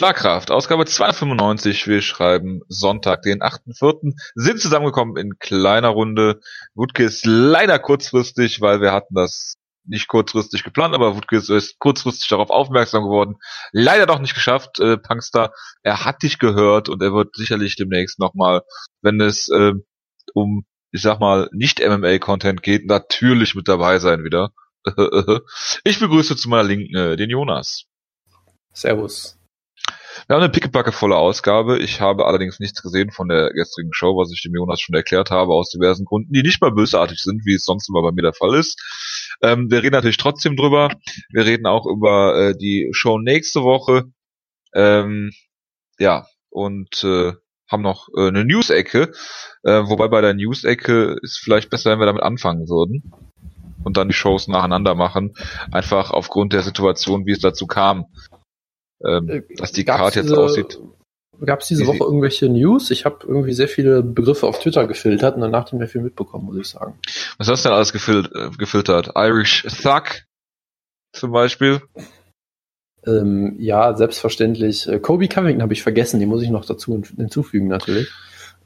Schlagkraft, Ausgabe 295. Wir schreiben Sonntag, den 8.4. Sind zusammengekommen in kleiner Runde. Wutke ist leider kurzfristig, weil wir hatten das nicht kurzfristig geplant, aber Wutke ist kurzfristig darauf aufmerksam geworden. Leider doch nicht geschafft. Äh, Punkster, er hat dich gehört und er wird sicherlich demnächst nochmal, wenn es äh, um, ich sag mal, nicht MMA-Content geht, natürlich mit dabei sein wieder. ich begrüße zu meiner Linken äh, den Jonas. Servus. Wir haben eine pickepackevolle Ausgabe. Ich habe allerdings nichts gesehen von der gestrigen Show, was ich dem Jonas schon erklärt habe, aus diversen Gründen, die nicht mal bösartig sind, wie es sonst immer bei mir der Fall ist. Ähm, wir reden natürlich trotzdem drüber. Wir reden auch über äh, die Show nächste Woche. Ähm, ja, und äh, haben noch äh, eine News-Ecke. Äh, wobei bei der News-Ecke ist vielleicht besser, wenn wir damit anfangen würden und dann die Shows nacheinander machen. Einfach aufgrund der Situation, wie es dazu kam ähm, äh, dass die Karte jetzt aussieht. Gab es diese Woche irgendwelche News? Ich habe irgendwie sehr viele Begriffe auf Twitter gefiltert und danach nicht mehr viel mitbekommen, muss ich sagen. Was hast du denn alles gefil äh, gefiltert? Irish Thug zum Beispiel? Ähm, ja, selbstverständlich. Äh, Kobe Covington habe ich vergessen, die muss ich noch dazu hinzufügen natürlich.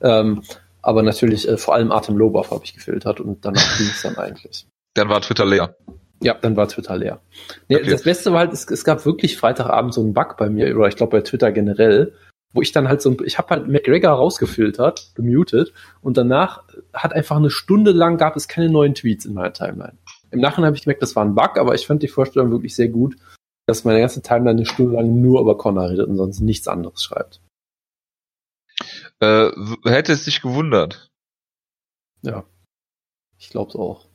Ähm, aber natürlich äh, vor allem Artem Lobov habe ich gefiltert und danach ging es dann eigentlich. Dann war Twitter leer. Ja, dann war Twitter leer. Nee, okay. Das Beste war halt, es, es gab wirklich Freitagabend so einen Bug bei mir, oder ich glaube bei Twitter generell, wo ich dann halt so, ich habe halt McGregor rausgefiltert, gemutet, und danach hat einfach eine Stunde lang gab es keine neuen Tweets in meiner Timeline. Im Nachhinein habe ich gemerkt, das war ein Bug, aber ich fand die Vorstellung wirklich sehr gut, dass meine ganze Timeline eine Stunde lang nur über Connor redet und sonst nichts anderes schreibt. Äh, hätte es dich gewundert? Ja. Ich glaube es auch.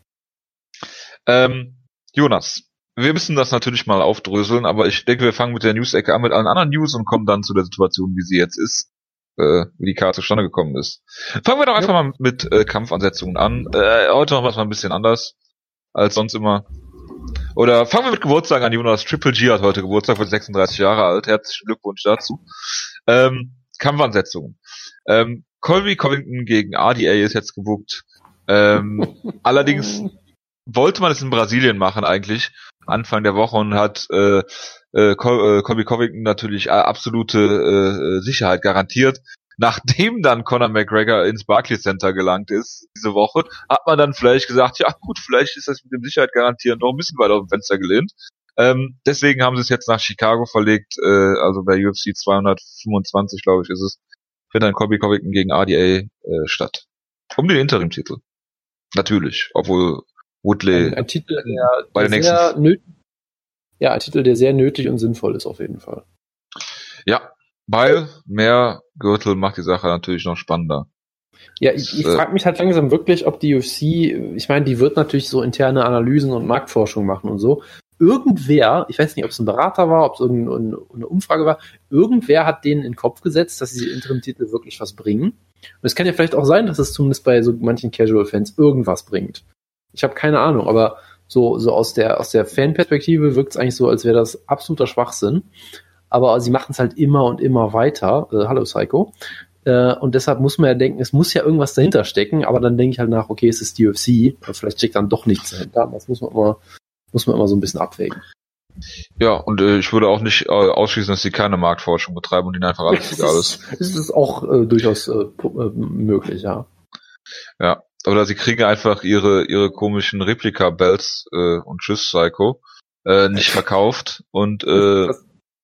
Ähm, Jonas, wir müssen das natürlich mal aufdröseln, aber ich denke, wir fangen mit der News-Ecke an mit allen anderen News und kommen dann zu der Situation, wie sie jetzt ist, äh, wie die Karte zustande gekommen ist. Fangen wir doch einfach ja. mal mit äh, Kampfansetzungen an. Äh, heute machen wir es mal ein bisschen anders als sonst immer. Oder fangen wir mit Geburtstag an. Jonas Triple G hat heute Geburtstag, wird 36 Jahre alt. Herzlichen Glückwunsch dazu. Ähm, Kampfansetzungen. Ähm, Colby Covington gegen RDA ist jetzt gebucht. Ähm, allerdings wollte man es in Brasilien machen eigentlich, Anfang der Woche und hat äh, äh, Colby äh, Covington natürlich äh, absolute äh, Sicherheit garantiert. Nachdem dann Conor McGregor ins Barclays Center gelangt ist diese Woche, hat man dann vielleicht gesagt, ja gut, vielleicht ist das mit dem Sicherheit garantieren doch ein bisschen weiter auf dem Fenster gelehnt. Ähm, deswegen haben sie es jetzt nach Chicago verlegt, äh, also bei UFC 225, glaube ich, ist es, findet dann Colby Covington gegen RDA äh, statt. Um den Interimtitel. Natürlich, obwohl Woodley. Ein, ein Titel, der, bei der sehr nötig, ja, ein Titel, der sehr nötig und sinnvoll ist auf jeden Fall. Ja, weil mehr Gürtel macht die Sache natürlich noch spannender. Ja, ich, ich äh, frage mich halt langsam wirklich, ob die UFC, ich meine, die wird natürlich so interne Analysen und Marktforschung machen und so. Irgendwer, ich weiß nicht, ob es ein Berater war, ob es irgendeine Umfrage war, irgendwer hat denen in den Kopf gesetzt, dass diese Interim-Titel wirklich was bringen. Und es kann ja vielleicht auch sein, dass es zumindest bei so manchen Casual-Fans irgendwas bringt. Ich habe keine Ahnung, aber so, so aus der, aus der Fanperspektive wirkt es eigentlich so, als wäre das absoluter Schwachsinn. Aber sie machen es halt immer und immer weiter. Äh, hallo Psycho. Äh, und deshalb muss man ja denken, es muss ja irgendwas dahinter stecken, aber dann denke ich halt nach, okay, es ist die UFC, vielleicht steckt dann doch nichts dahinter. Das muss man immer, muss man immer so ein bisschen abwägen. Ja, und äh, ich würde auch nicht äh, ausschließen, dass sie keine Marktforschung betreiben und ihnen einfach alles egal ist. Das ist auch äh, durchaus äh, äh möglich, ja. Ja, oder sie kriegen einfach ihre ihre komischen Replika-Bells äh, und Tschüss Psycho äh, nicht verkauft und äh,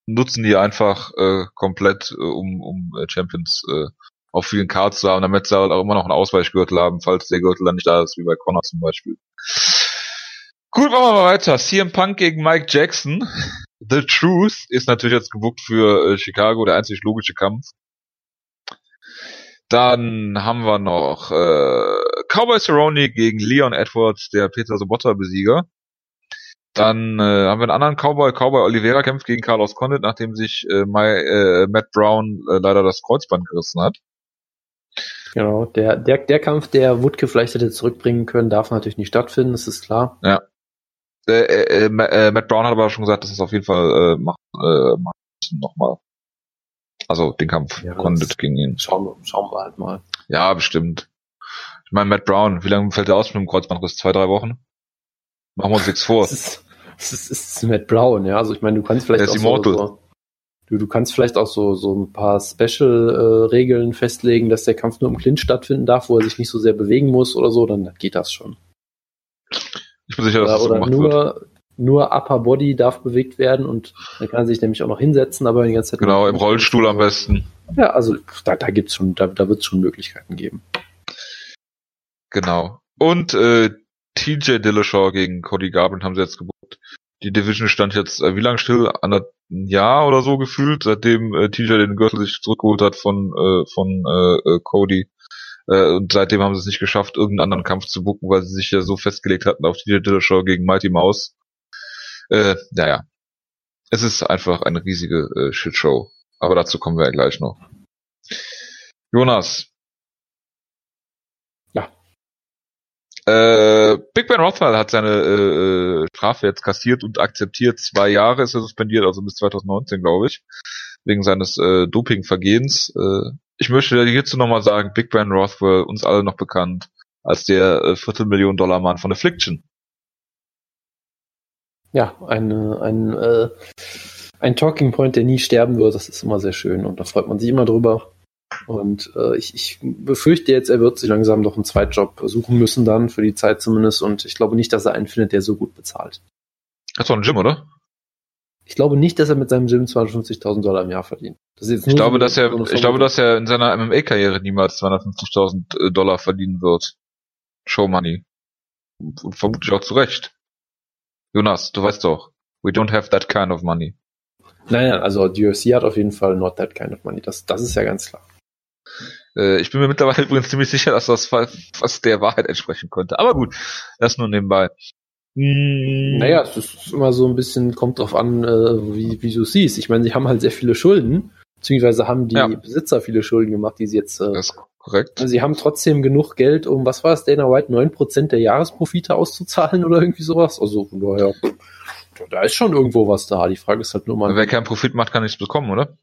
nutzen die einfach äh, komplett, äh, um, um äh, Champions äh, auf vielen Cards zu haben, damit sie halt auch immer noch einen Ausweichgürtel haben, falls der Gürtel dann nicht da ist, wie bei Connor zum Beispiel. Gut, machen wir mal weiter. CM Punk gegen Mike Jackson. The Truth ist natürlich jetzt gebucht für äh, Chicago, der einzig logische Kampf. Dann haben wir noch äh, Cowboy Cerrone gegen Leon Edwards, der Peter Sobotta-Besieger. Dann äh, haben wir einen anderen Cowboy. Cowboy Oliveira kämpft gegen Carlos Condit, nachdem sich äh, My, äh, Matt Brown äh, leider das Kreuzband gerissen hat. Genau, der, der, der Kampf, der Wutke vielleicht hätte zurückbringen können, darf natürlich nicht stattfinden, das ist klar. Ja. Äh, äh, äh, Matt Brown hat aber schon gesagt, dass es auf jeden Fall äh, machen, äh, machen müssen nochmal. Also den Kampf ja, Condit gegen ihn. Schauen, schauen wir halt mal. Ja, bestimmt. Ich meine, Matt Brown, wie lange fällt er aus mit dem Kreuzbandriss? Zwei, drei Wochen? Machen wir uns nichts vor. Das ist, das ist, das ist Matt Brown, ja. Also ich meine, du kannst vielleicht auch immortal. so, Du, du kannst vielleicht auch so, so ein paar Special-Regeln äh, festlegen, dass der Kampf nur im Clinch stattfinden darf, wo er sich nicht so sehr bewegen muss oder so, dann geht das schon. Ich bin sicher, dass oder, das oder nur, wird. Nur Upper Body darf bewegt werden und dann kann er sich nämlich auch noch hinsetzen, aber die ganze Zeit. Genau, im Rollstuhl am besten. Ja, also da, da gibt's schon, da, da wird es schon Möglichkeiten geben. Genau. Und äh, TJ Dillashaw gegen Cody Garbrandt haben sie jetzt gebucht. Die Division stand jetzt äh, wie lange still? Ein Jahr oder so gefühlt, seitdem äh, TJ den Gürtel sich zurückgeholt hat von äh, von äh, äh, Cody. Äh, und seitdem haben sie es nicht geschafft, irgendeinen anderen Kampf zu bucken, weil sie sich ja so festgelegt hatten auf TJ Dillashaw gegen Mighty Mouse. Äh, naja. Es ist einfach eine riesige äh, Shitshow. Aber dazu kommen wir ja gleich noch. Jonas, Äh, Big Ben Rothwell hat seine äh, äh, Strafe jetzt kassiert und akzeptiert. Zwei Jahre ist er suspendiert, also bis 2019, glaube ich, wegen seines äh, Dopingvergehens. Äh, ich möchte hierzu nochmal sagen, Big Ben Rothwell, uns alle noch bekannt als der äh, Viertelmillion Dollar Mann von Affliction. Ja, ein, ein, äh, ein Talking Point, der nie sterben wird. Das ist immer sehr schön und da freut man sich immer drüber. Und äh, ich, ich befürchte jetzt, er wird sich langsam noch einen Zweitjob suchen müssen dann, für die Zeit zumindest. Und ich glaube nicht, dass er einen findet, der so gut bezahlt. Hat doch ein Gym, oder? Ich glaube nicht, dass er mit seinem Gym 250.000 Dollar im Jahr verdient. ich glaube, so dass er, ich glaube, dass er in seiner MMA-Karriere niemals 250.000 äh, Dollar verdienen wird. Show Money. Und vermutlich auch zu Recht. Jonas, du weißt doch, we don't have that kind of money. Naja, also die UFC hat auf jeden Fall not that kind of money. Das, das ist ja ganz klar. Äh, ich bin mir mittlerweile übrigens ziemlich sicher, dass das fast der Wahrheit entsprechen könnte. Aber gut, das nur nebenbei. Hm. Naja, es ist immer so ein bisschen, kommt drauf an, äh, wie, wie du siehst. Ich meine, sie haben halt sehr viele Schulden, beziehungsweise haben die ja. Besitzer viele Schulden gemacht, die sie jetzt. Äh, das korrekt. Sie haben trotzdem genug Geld, um, was war es, Dana White, 9% der Jahresprofite auszuzahlen oder irgendwie sowas. Also von daher, da ist schon irgendwo was da. Die Frage ist halt nur mal. Wer keinen Profit macht, kann nichts bekommen, oder?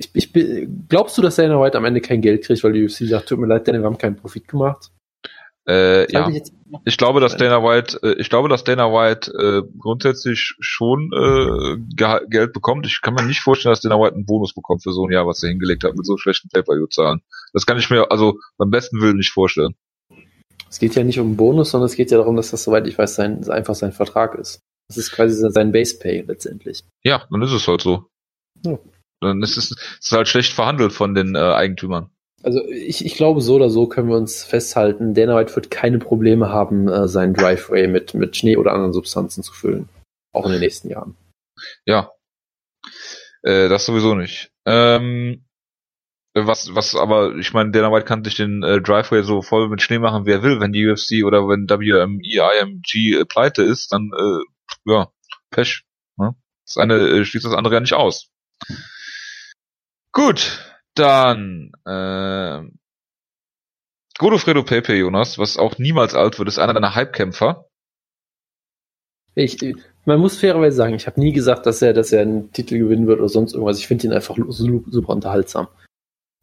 ich, ich, glaubst du, dass Dana White am Ende kein Geld kriegt, weil die UFC sagt, tut mir leid, Dana, wir haben keinen Profit gemacht? Äh, ja. Ich, ich, glaube, dass Dana White, äh, ich glaube, dass Dana White äh, grundsätzlich schon äh, Geld bekommt. Ich kann mir nicht vorstellen, dass Dana White einen Bonus bekommt für so ein Jahr, was er hingelegt hat mit so schlechten Pay-per-view-Zahlen. Das kann ich mir also beim besten Willen nicht vorstellen. Es geht ja nicht um einen Bonus, sondern es geht ja darum, dass das, soweit ich weiß, sein, einfach sein Vertrag ist. Das ist quasi sein Base Pay letztendlich. Ja, dann ist es halt so. Ja. Dann ist es, ist halt schlecht verhandelt von den äh, Eigentümern. Also ich, ich glaube, so oder so können wir uns festhalten, Dana White wird keine Probleme haben, äh, seinen Driveway mit, mit Schnee oder anderen Substanzen zu füllen. Auch in den nächsten Jahren. Ja. Äh, das sowieso nicht. Ähm, was, was aber, ich meine, Dana White kann sich den äh, Driveway so voll mit Schnee machen, wie er will. Wenn die UFC oder wenn WME, IMG äh, pleite ist, dann, äh, ja, Pech. Ne? Das eine äh, schließt das andere ja nicht aus. Gut, dann äh, Godofredo Pepe, Jonas, was auch niemals alt wird, ist einer deiner Hypekämpfer. Ich, man muss fairerweise sagen, ich habe nie gesagt, dass er, dass er einen Titel gewinnen wird oder sonst irgendwas. Ich finde ihn einfach super unterhaltsam.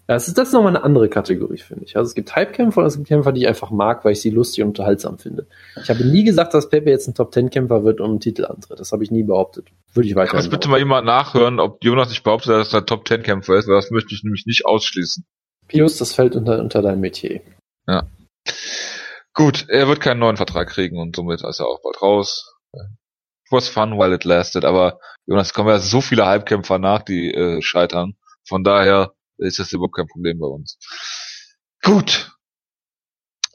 Das ist, das ist nochmal eine andere Kategorie, finde ich. Also es gibt Hype-Kämpfer und es gibt Kämpfer, die ich einfach mag, weil ich sie lustig und unterhaltsam finde. Ich habe nie gesagt, dass Pepe jetzt ein Top-10-Kämpfer wird und einen Titel antritt. Das habe ich nie behauptet. Würde ich weiter. Kannst bitte mal jemand nachhören, ob Jonas nicht behauptet, dass er Top-10-Kämpfer ist, weil das möchte ich nämlich nicht ausschließen. Pius, das fällt unter, unter dein Metier. Ja. Gut, er wird keinen neuen Vertrag kriegen und somit ist er auch bald raus. It was fun while it lasted, aber Jonas, kommen ja so viele Halbkämpfer nach, die äh, scheitern. Von daher ist das überhaupt kein Problem bei uns. Gut.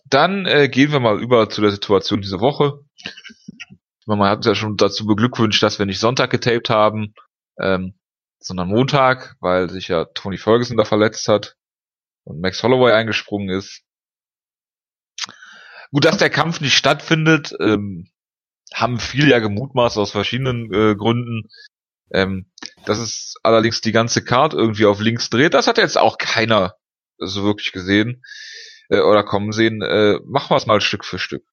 Dann äh, gehen wir mal über zu der Situation dieser Woche. Man hat uns ja schon dazu beglückwünscht, dass wir nicht Sonntag getaped haben, ähm, sondern Montag, weil sich ja Tony Ferguson da verletzt hat und Max Holloway eingesprungen ist. Gut, dass der Kampf nicht stattfindet, ähm, haben viele ja gemutmaßt aus verschiedenen äh, Gründen. Ähm, dass es allerdings die ganze Card irgendwie auf links dreht, das hat jetzt auch keiner so wirklich gesehen äh, oder kommen sehen. Äh, machen wir es mal Stück für Stück.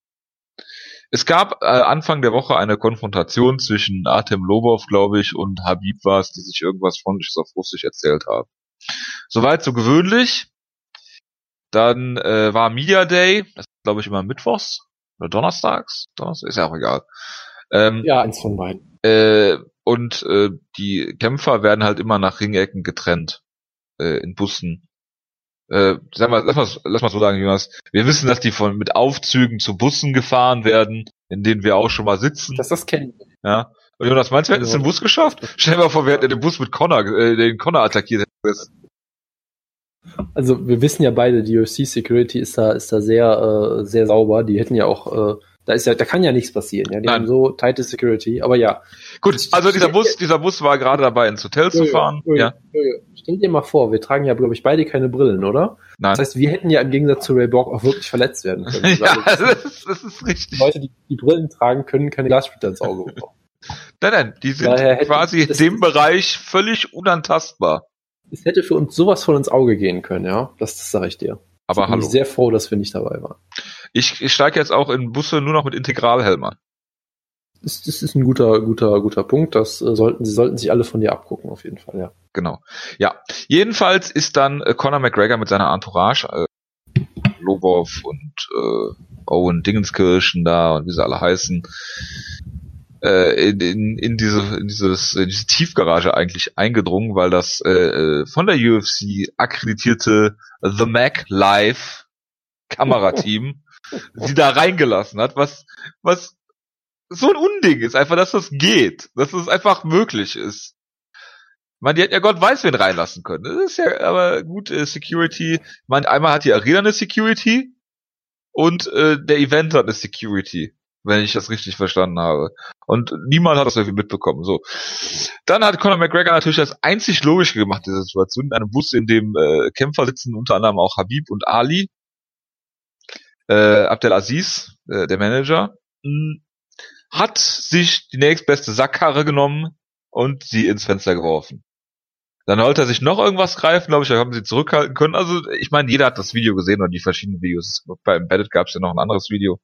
Es gab äh, Anfang der Woche eine Konfrontation zwischen Artem Lobov, glaube ich, und Habib war es, die sich irgendwas freundliches auf Russisch erzählt haben. Soweit so gewöhnlich. Dann äh, war Media Day, das ist glaube ich immer Mittwochs oder Donnerstags. Donnerstag ist ja auch egal. Ähm, ja, eins von beiden. Äh, und äh, die Kämpfer werden halt immer nach Ringecken getrennt äh, in Bussen. Äh, sag mal, lass mal, lass mal so sagen, Jonas. Wir wissen, dass die von mit Aufzügen zu Bussen gefahren werden, in denen wir auch schon mal sitzen. Das das kennen. Ja. Und Jonas, meinst du, wir hätten es im Bus geschafft? Stell dir mal vor, wir hätten den Bus mit Connor, äh, den Connor attackiert. Also wir wissen ja beide, die UFC Security ist da, ist da sehr, äh, sehr sauber. Die hätten ja auch, äh, da ist ja, da kann ja nichts passieren. Ja, die Nein. haben so tighte Security. Aber ja. Gut, also dieser Bus, dieser Bus war gerade dabei, ins Hotel zu fahren. Ja. Stell dir mal vor, wir tragen ja, glaube ich, beide keine Brillen, oder? Nein. Das heißt, wir hätten ja im Gegensatz zu Ray Borg auch wirklich verletzt werden können. ja, das ist, das ist richtig. Leute, die die Brillen tragen, können keine Glassplitter ins Auge bekommen. Nein, nein, die sind quasi in dem Bereich völlig unantastbar. Es hätte für uns sowas von ins Auge gehen können, ja. Das, das sage ich dir. Aber Bin hallo. Ich sehr froh, dass wir nicht dabei waren. Ich, ich steige jetzt auch in Busse nur noch mit Integralhelm an. Das, das ist ein guter, guter, guter Punkt. Das äh, sollten, sie sollten sich alle von dir abgucken, auf jeden Fall, ja. Genau. Ja. Jedenfalls ist dann äh, Conor McGregor mit seiner Entourage, äh, Lobov und äh, Owen Dingenskirchen da und wie sie alle heißen, äh, in, in, in diese in dieses in diese Tiefgarage eigentlich eingedrungen, weil das äh, äh, von der UFC akkreditierte The Mac Live Kamerateam sie da reingelassen hat, was was so ein Unding ist, einfach, dass das geht, dass es einfach möglich ist. Man, die hätten ja Gott weiß wen reinlassen können. Das ist ja aber gut, äh, Security. Meine, einmal hat die Arena eine Security und äh, der Event hat eine Security, wenn ich das richtig verstanden habe. Und niemand hat das irgendwie mitbekommen. So. Dann hat Conor McGregor natürlich das einzig Logische gemacht, diese Situation, in einem Bus, in dem äh, Kämpfer sitzen, unter anderem auch Habib und Ali. Äh, Abdelaziz, äh, der Manager, mh, hat sich die nächstbeste Sackkarre genommen und sie ins Fenster geworfen. Dann wollte er sich noch irgendwas greifen, glaube ich, da haben sie zurückhalten können. Also ich meine, jeder hat das Video gesehen oder die verschiedenen Videos. Bei Embedded gab es ja noch ein anderes Video.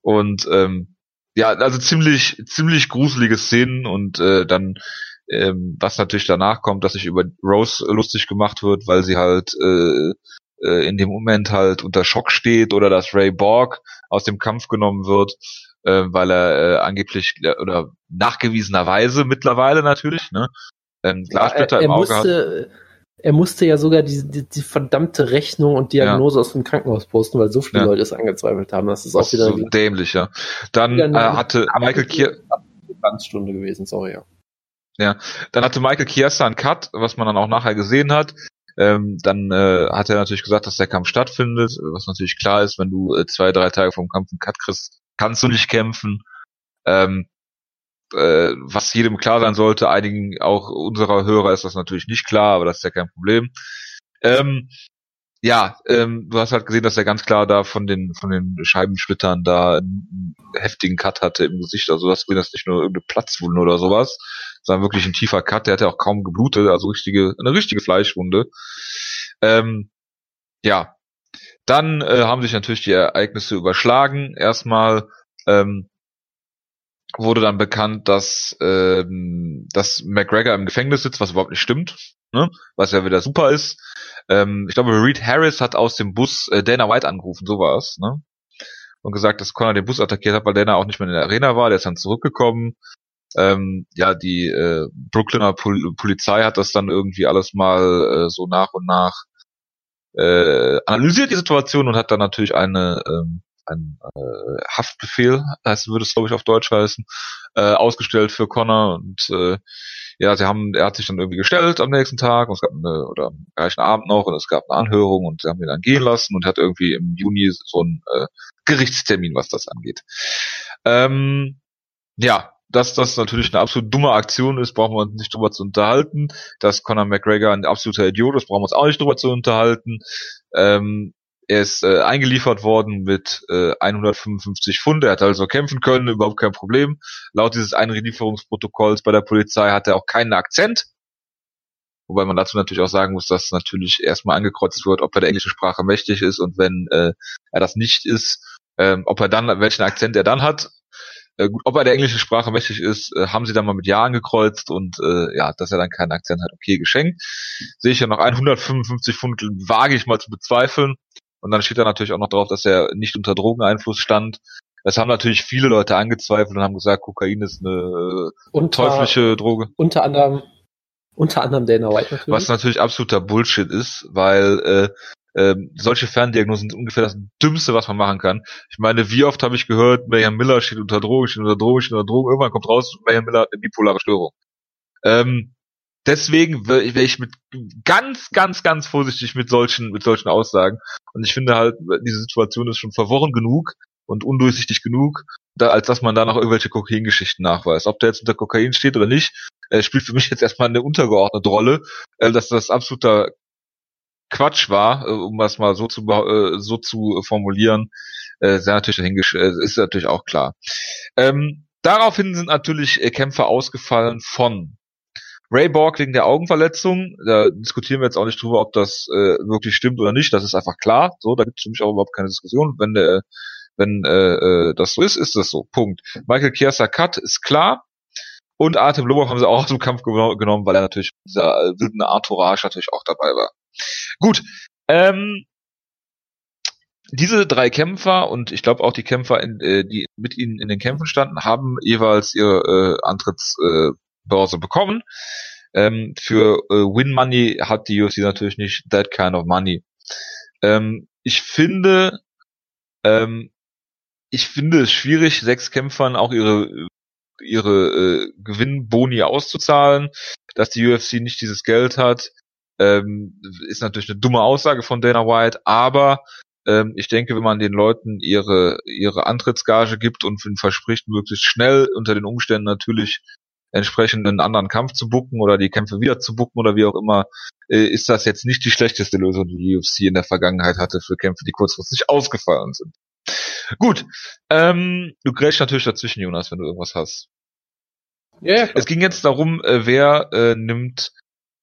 Und ähm, ja, also ziemlich, ziemlich gruselige Szenen und äh, dann, ähm, was natürlich danach kommt, dass sich über Rose lustig gemacht wird, weil sie halt äh, äh, in dem Moment halt unter Schock steht oder dass Ray Borg aus dem Kampf genommen wird, äh, weil er äh, angeblich äh, oder nachgewiesenerweise mittlerweile natürlich, ne, ähm, Glassplitter er, er im Auge hat. musste, er musste ja sogar die, die, die verdammte Rechnung und Diagnose aus dem Krankenhaus posten, weil so viele Ja. Leute es angezweifelt haben. Das ist Das auch wieder ist so dämlich, ja. Dann äh, hatte Michael Kier Stunde gewesen, sorry, ja. Dann hatte Michael Chiesa einen Cut, was man dann auch nachher gesehen hat. Ähm, dann äh, hat er natürlich gesagt, dass der Kampf stattfindet, was natürlich klar ist, wenn du äh, zwei, drei Tage vom Kampf einen Cut kriegst, kannst du nicht kämpfen. Ähm, äh, was jedem klar sein sollte, einigen auch unserer Hörer ist das natürlich nicht klar, aber das ist ja kein Problem. Ähm, ja, ähm, du hast halt gesehen, dass er ganz klar da von den von den Scheibensplittern da einen heftigen Cut hatte im Gesicht. Also das das nicht nur irgendeine Platzwunde oder sowas, sondern wirklich ein tiefer Cut. Der hatte auch kaum geblutet, also richtige eine richtige Fleischwunde. Ähm, ja, dann äh, haben sich natürlich die Ereignisse überschlagen. Erstmal ähm, wurde dann bekannt, dass ähm, dass McGregor im Gefängnis sitzt, was überhaupt nicht stimmt, ne? was ja wieder super ist. Ähm, ich glaube, Reed Harris hat aus dem Bus äh, Dana White angerufen, so war es, ne? Und gesagt, dass Conor den Bus attackiert hat, weil Dana auch nicht mehr in der Arena war. Der ist dann zurückgekommen. Ähm, ja, die äh, Brooklyner Pol Polizei hat das dann irgendwie alles mal äh, so nach und nach äh, analysiert die Situation und hat dann natürlich eine ähm, ein äh, Haftbefehl, heißt würde es glaube ich auf Deutsch heißen, äh, ausgestellt für Connor und äh, ja, sie haben, er hat sich dann irgendwie gestellt am nächsten Tag und es gab eine, oder am gleichen Abend noch und es gab eine Anhörung und sie haben ihn dann gehen lassen und hat irgendwie im Juni so einen äh, Gerichtstermin, was das angeht. Ähm, ja, dass das natürlich eine absolut dumme Aktion ist, brauchen wir uns nicht drüber zu unterhalten. Dass Conor McGregor ein absoluter Idiot ist, brauchen wir uns auch nicht drüber zu unterhalten. Ähm, er ist äh, eingeliefert worden mit äh, 155 Pfund. Er hat also kämpfen können, überhaupt kein Problem. Laut dieses Einlieferungsprotokolls bei der Polizei hat er auch keinen Akzent. Wobei man dazu natürlich auch sagen muss, dass natürlich erstmal angekreuzt wird, ob er der englischen Sprache mächtig ist und wenn äh, er das nicht ist, ähm, ob er dann, welchen Akzent er dann hat. Äh, gut, ob er der englischen Sprache mächtig ist, äh, haben sie dann mal mit Ja angekreuzt und äh, ja, dass er dann keinen Akzent hat, okay, geschenkt. Sehe ich ja noch 155 Pfund, wage ich mal zu bezweifeln. Und dann steht da natürlich auch noch drauf, dass er nicht unter Drogeneinfluss stand. Das haben natürlich viele Leute angezweifelt und haben gesagt, Kokain ist eine unter, teuflische Droge. Unter anderem, unter anderem Dana White natürlich. Was natürlich absoluter Bullshit ist, weil äh, ähm, solche Ferndiagnosen sind ungefähr das Dümmste, was man machen kann. Ich meine, wie oft habe ich gehört, Mayhem Miller steht unter Drogen, steht unter Drogen, steht unter Drogen, irgendwann kommt raus, Mayhem Miller hat eine bipolare Störung. Ähm, deswegen wäre ich mit ganz, ganz, ganz vorsichtig mit solchen, mit solchen Aussagen. Und ich finde halt, diese Situation ist schon verworren genug und undurchsichtig genug, da, als dass man da noch irgendwelche Kokain-Geschichten nachweist. Ob der jetzt unter Kokain steht oder nicht, äh, spielt für mich jetzt erstmal eine untergeordnete Rolle, äh, dass das absoluter Quatsch war, äh, um das mal so zu, äh, so zu formulieren, äh, sehr natürlich äh, ist natürlich auch klar. Ähm, daraufhin sind natürlich Kämpfer ausgefallen von Ray Borg wegen der Augenverletzung, da diskutieren wir jetzt auch nicht drüber, ob das äh, wirklich stimmt oder nicht. Das ist einfach klar. So, da gibt es für mich auch überhaupt keine Diskussion. Wenn der, wenn äh, das so ist, ist das so. Punkt. Michael Chiesa Cut ist klar. Und Artem Lobov haben sie auch dem Kampf genommen, weil er natürlich dieser wilden Entourage natürlich auch dabei war. Gut. Ähm, diese drei Kämpfer und ich glaube auch die Kämpfer, in, äh, die mit ihnen in den Kämpfen standen, haben jeweils ihre äh, Antrittsbörse äh, bekommen. Ähm, für äh, Win Money hat die UFC natürlich nicht that kind of money. Ähm, ich finde, ähm, ich finde es schwierig, sechs Kämpfern auch ihre ihre äh, Gewinnboni auszuzahlen, dass die UFC nicht dieses Geld hat, ähm, ist natürlich eine dumme Aussage von Dana White, aber ähm, ich denke, wenn man den Leuten ihre ihre Antrittsgage gibt und verspricht, möglichst schnell unter den Umständen natürlich entsprechend einen anderen Kampf zu bucken oder die Kämpfe wieder zu bucken oder wie auch immer, äh, ist das jetzt nicht die schlechteste Lösung, die die UFC in der Vergangenheit hatte für Kämpfe, die kurzfristig ausgefallen sind. Gut, ähm, du grätschst natürlich dazwischen, Jonas, wenn du irgendwas hast. Ja, ja es ging jetzt darum, äh, wer äh, nimmt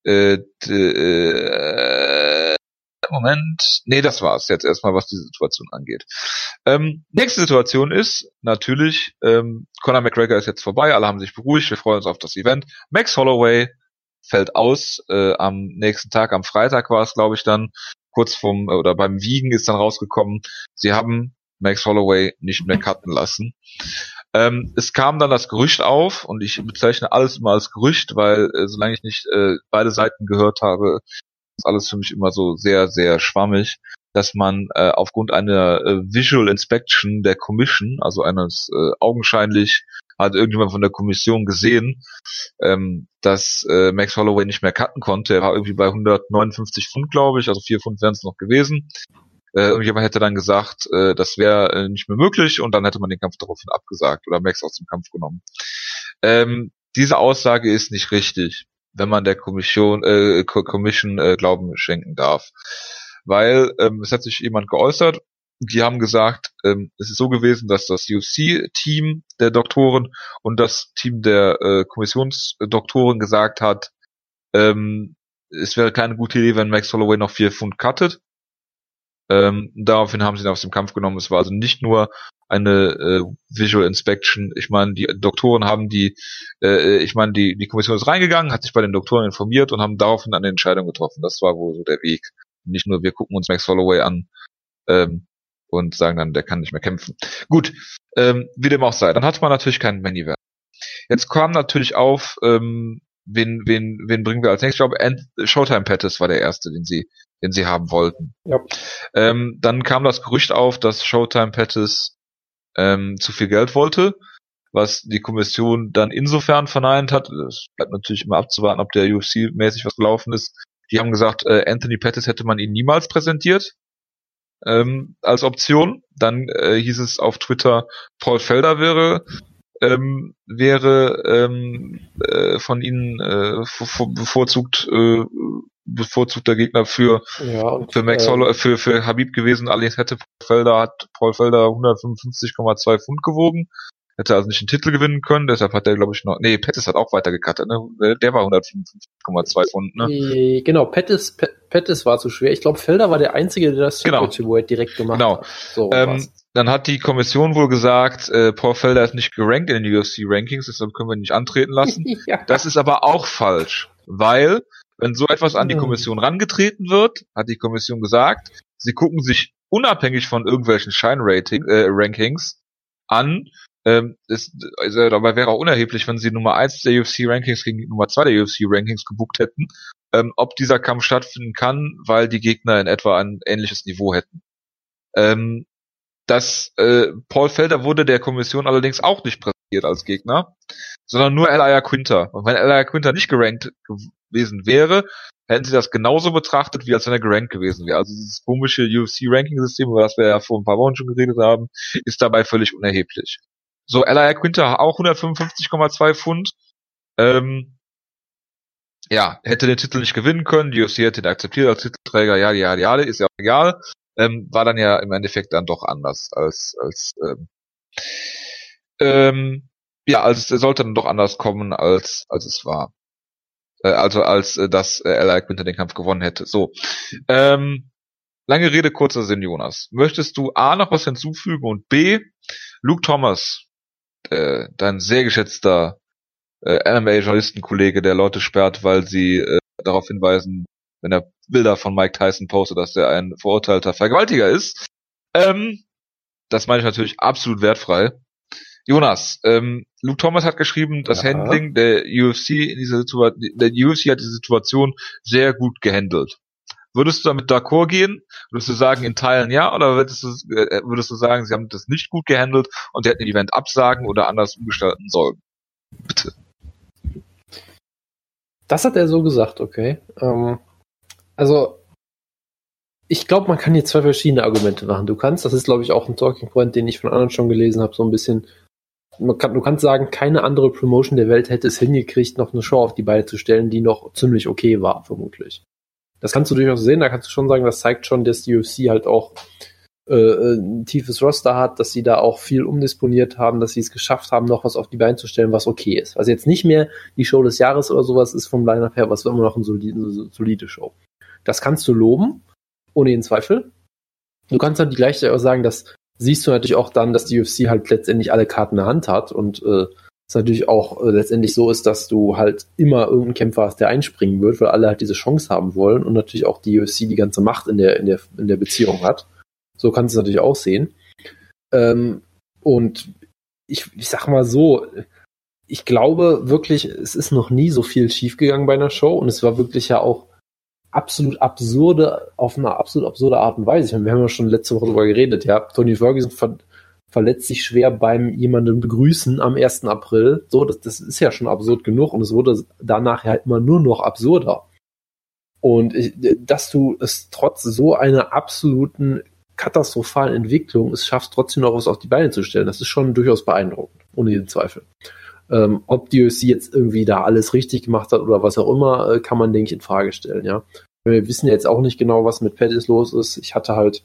äh, äh, Moment. Nee, das war's jetzt erstmal, was diese Situation angeht. Ähm, nächste Situation ist natürlich, ähm, Conor McGregor ist jetzt vorbei, alle haben sich beruhigt, wir freuen uns auf das Event. Max Holloway fällt aus äh, am nächsten Tag, am Freitag war es, glaube ich, dann, kurz vom, oder beim Wiegen ist dann rausgekommen, sie haben Max Holloway nicht mehr cutten lassen. Ähm, es kam dann das Gerücht auf und ich bezeichne alles immer als Gerücht, weil äh, solange ich nicht äh, beide Seiten gehört habe, ist alles für mich immer so sehr, sehr schwammig, dass man äh, aufgrund einer äh, Visual Inspection der Commission, also eines äh, augenscheinlich hat irgendjemand von der Kommission gesehen, ähm, dass äh, Max Holloway nicht mehr cutten konnte. Er war irgendwie bei 159 Pfund, glaube ich, also 4 Pfund wären es noch gewesen. Äh, irgendjemand hätte dann gesagt, äh, das wäre äh, nicht mehr möglich und dann hätte man den Kampf daraufhin abgesagt oder Max aus dem Kampf genommen. Ähm, diese Aussage ist nicht richtig, wenn man der Kommission, äh, Commission äh, Glauben schenken darf. Weil ähm, es hat sich jemand geäußert, die haben gesagt, ähm, es ist so gewesen, dass das UFC-Team der Doktoren und das Team der äh, Kommissionsdoktoren gesagt hat, ähm, es wäre keine gute Idee, wenn Max Holloway noch vier Pfund cuttet. Ähm, daraufhin haben sie ihn aus dem Kampf genommen. Es war also nicht nur eine äh, Visual Inspection. Ich meine, die Doktoren haben die, äh, ich meine, die, die Kommission ist reingegangen, hat sich bei den Doktoren informiert und haben daraufhin eine Entscheidung getroffen. Das war wohl so der Weg. Nicht nur wir gucken uns Max Holloway an ähm, und sagen dann, der kann nicht mehr kämpfen. Gut, ähm, wie dem auch sei. Dann hat man natürlich keinen Many Jetzt kam natürlich auf, ähm, wen, wen, wen bringen wir als nächstes? Ich glaube, Showtime Pettis war der erste, den sie, den sie haben wollten. Ja. Ähm, dann kam das Gerücht auf, dass Showtime Pettis ähm, zu viel Geld wollte, was die Kommission dann insofern verneint hat. Es bleibt natürlich immer abzuwarten, ob der UFC-mäßig was gelaufen ist. Die haben gesagt, äh, Anthony Pettis hätte man ihn niemals präsentiert ähm, als Option. Dann äh, hieß es auf Twitter, Paul Felder wäre ähm, wäre ähm, äh, von ihnen äh, bevorzugt äh, bevorzugter Gegner für ja, für Max äh, Holloway, für für Habib gewesen. Allerdings hätte Paul Felder hat Paul Felder 155,2 Pfund gewogen, hätte also nicht den Titel gewinnen können. Deshalb hat er glaube ich noch nee Pettis hat auch weiter gecuttet. Ne? Der war 155,2 Pfund. Ne? Äh, genau Pettis Pettis war zu schwer. Ich glaube Felder war der einzige, der das genau. direkt gemacht genau. hat. So, ähm, dann hat die Kommission wohl gesagt, äh, Paul Felder ist nicht gerankt in den UFC-Rankings, deshalb können wir ihn nicht antreten lassen. ja. Das ist aber auch falsch, weil wenn so etwas an die Kommission rangetreten wird, hat die Kommission gesagt, sie gucken sich unabhängig von irgendwelchen Shine-Rankings an. Ähm, ist, dabei wäre auch unerheblich, wenn sie Nummer 1 der UFC Rankings gegen Nummer 2 der UFC Rankings gebucht hätten, ähm, ob dieser Kampf stattfinden kann, weil die Gegner in etwa ein ähnliches Niveau hätten. Ähm, das äh, Paul Felder wurde der Kommission allerdings auch nicht präsentiert als Gegner, sondern nur Elia Quinter. Und wenn Elia Quinter nicht gerankt gewesen wäre, hätten sie das genauso betrachtet, wie als wenn er gerankt gewesen wäre. Also dieses komische UFC-Ranking-System, über das wir ja vor ein paar Wochen schon geredet haben, ist dabei völlig unerheblich. So, Elia Quinter auch 155,2 Pfund. Ähm, ja, hätte den Titel nicht gewinnen können, die UFC hätte ihn akzeptiert als Titelträger, ja, ja, ja, ist ja auch egal. Ähm, war dann ja im Endeffekt dann doch anders als, als ähm, ähm, ja, also es sollte dann doch anders kommen, als, als es war. Äh, also als äh, dass äh, Ella Quinter den Kampf gewonnen hätte. So. Ähm, lange Rede, kurzer Sinn, Jonas. Möchtest du A noch was hinzufügen und B, Luke Thomas, äh, dein sehr geschätzter äh, MMA-Journalistenkollege, der Leute sperrt, weil sie äh, darauf hinweisen, wenn er Bilder von Mike Tyson postet, dass er ein verurteilter Vergewaltiger ist. Ähm, das meine ich natürlich absolut wertfrei. Jonas, ähm, Luke Thomas hat geschrieben, das ja. Handling der UFC in dieser Situation, der UFC hat diese Situation sehr gut gehandelt. Würdest du damit d'accord gehen? Würdest du sagen, in Teilen ja, oder würdest du, äh, würdest du sagen, sie haben das nicht gut gehandelt und hätten den Event absagen oder anders umgestalten sollen? Bitte. Das hat er so gesagt, okay. Ähm, also, ich glaube, man kann hier zwei verschiedene Argumente machen. Du kannst, das ist glaube ich auch ein Talking Point, den ich von anderen schon gelesen habe, so ein bisschen kann, du kannst sagen, keine andere Promotion der Welt hätte es hingekriegt, noch eine Show auf die Beine zu stellen, die noch ziemlich okay war, vermutlich. Das kannst du durchaus sehen, da kannst du schon sagen, das zeigt schon, dass die UFC halt auch äh, ein tiefes Roster hat, dass sie da auch viel umdisponiert haben, dass sie es geschafft haben, noch was auf die Beine zu stellen, was okay ist. Was jetzt nicht mehr die Show des Jahres oder sowas ist vom Line-Up her, was immer noch eine solide, solide Show. Das kannst du loben, ohne jeden Zweifel. Du kannst dann die gleiche auch sagen, dass siehst du natürlich auch dann, dass die UFC halt letztendlich alle Karten in der Hand hat und äh, es natürlich auch äh, letztendlich so ist, dass du halt immer irgendeinen Kämpfer hast, der einspringen wird, weil alle halt diese Chance haben wollen und natürlich auch die UFC die ganze Macht in der, in der, in der Beziehung hat. So kannst du es natürlich auch sehen. Ähm, und ich, ich sag mal so, ich glaube wirklich, es ist noch nie so viel schiefgegangen bei einer Show und es war wirklich ja auch absolut absurde, auf eine absolut absurde Art und Weise. Ich meine, wir haben ja schon letzte Woche darüber geredet, ja. Tony Ferguson verletzt sich schwer beim jemanden begrüßen am 1. April. So, das, das ist ja schon absurd genug und es wurde danach ja immer nur noch absurder. Und ich, dass du es trotz so einer absoluten katastrophalen Entwicklung es schaffst, trotzdem noch was auf die Beine zu stellen, das ist schon durchaus beeindruckend, ohne jeden Zweifel. Ähm, ob die UFC jetzt irgendwie da alles richtig gemacht hat oder was auch immer, äh, kann man, denke ich, in Frage stellen, ja. Wir wissen jetzt auch nicht genau, was mit Pettis los ist. Ich hatte halt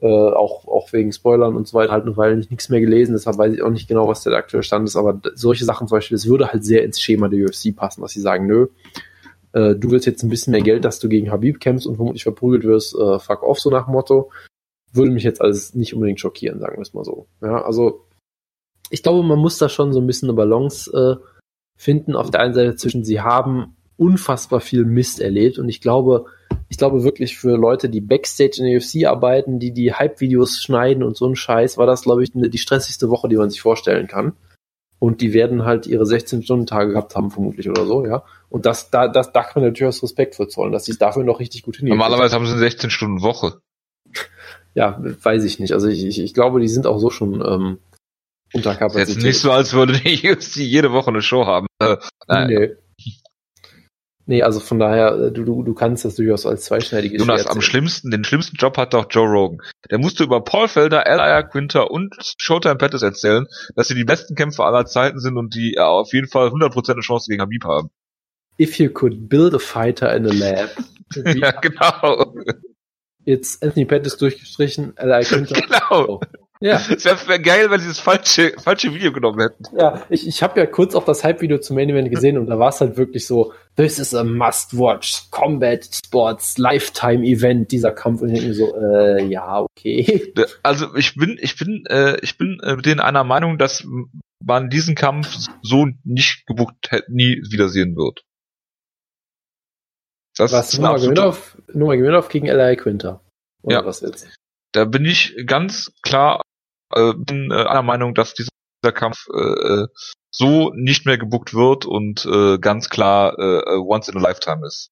äh, auch, auch wegen Spoilern und so weiter halt eine Weile nicht nichts mehr gelesen, deshalb weiß ich auch nicht genau, was der aktuelle Stand ist, aber solche Sachen zum Beispiel, das würde halt sehr ins Schema der UFC passen, dass sie sagen, nö, äh, du willst jetzt ein bisschen mehr Geld, dass du gegen Habib kämpfst und vermutlich verprügelt wirst, äh, fuck off, so nach Motto. Würde mich jetzt alles nicht unbedingt schockieren, sagen wir es mal so. Ja, also ich glaube, man muss da schon so ein bisschen eine Balance äh, finden. Auf der einen Seite zwischen, sie haben unfassbar viel Mist erlebt und ich glaube, ich glaube wirklich für Leute, die Backstage in der UFC arbeiten, die die Hype-Videos schneiden und so ein Scheiß, war das, glaube ich, die stressigste Woche, die man sich vorstellen kann. Und die werden halt ihre 16-Stunden-Tage gehabt haben, vermutlich oder so, ja. Und das, da, das, da kann man natürlich aus Respekt für zollen, dass sie es dafür noch richtig gut hinnehmen. Normalerweise haben sie eine 16-Stunden-Woche. Ja, weiß ich nicht. Also ich, ich, ich glaube, die sind auch so schon ähm, Unterkapazität. Jetzt nicht so, als würde die UFC jede Woche eine Show haben. Äh, nein. Nee. Nee, also von daher, äh, du, du, du kannst das durchaus als zweischneidiges Jonas, am schlimmsten, den schlimmsten Job hat doch Joe Rogan. Der musste über Paul Felder, Elia Quinter und Showtime Pettis erzählen, dass sie die besten Kämpfer aller Zeiten sind und die auf jeden Fall 100% eine Chance gegen Habib haben. If you could build a fighter in a lab. ja, genau. Jetzt Anthony Pettis durchgestrichen, Elia Quinter. Genau. Oh. Ja. Es wäre geil, wenn sie das falsche, falsche Video genommen hätten. Ja, ich, ich habe ja kurz auch das Hype-Video zum Main Event gesehen und da war es halt wirklich so, this is a must-watch Combat Sports Lifetime Event, dieser Kampf. Und ich denke mir so, äh, ja, okay. Also ich bin, ich bin, äh, ich bin äh, mit denen einer Meinung, dass man diesen Kampf so nicht gebucht nie wiedersehen wird. Das was, ist Nummer Gewinnauf, Nummer Gewinnauf gegen L.I. Quinter. Oder ja. was jetzt? Da bin ich ganz klar äh, bin äh, einer Meinung, dass dieser Kampf äh, äh, so nicht mehr gebuckt wird und äh, ganz klar äh, äh, once in a lifetime ist.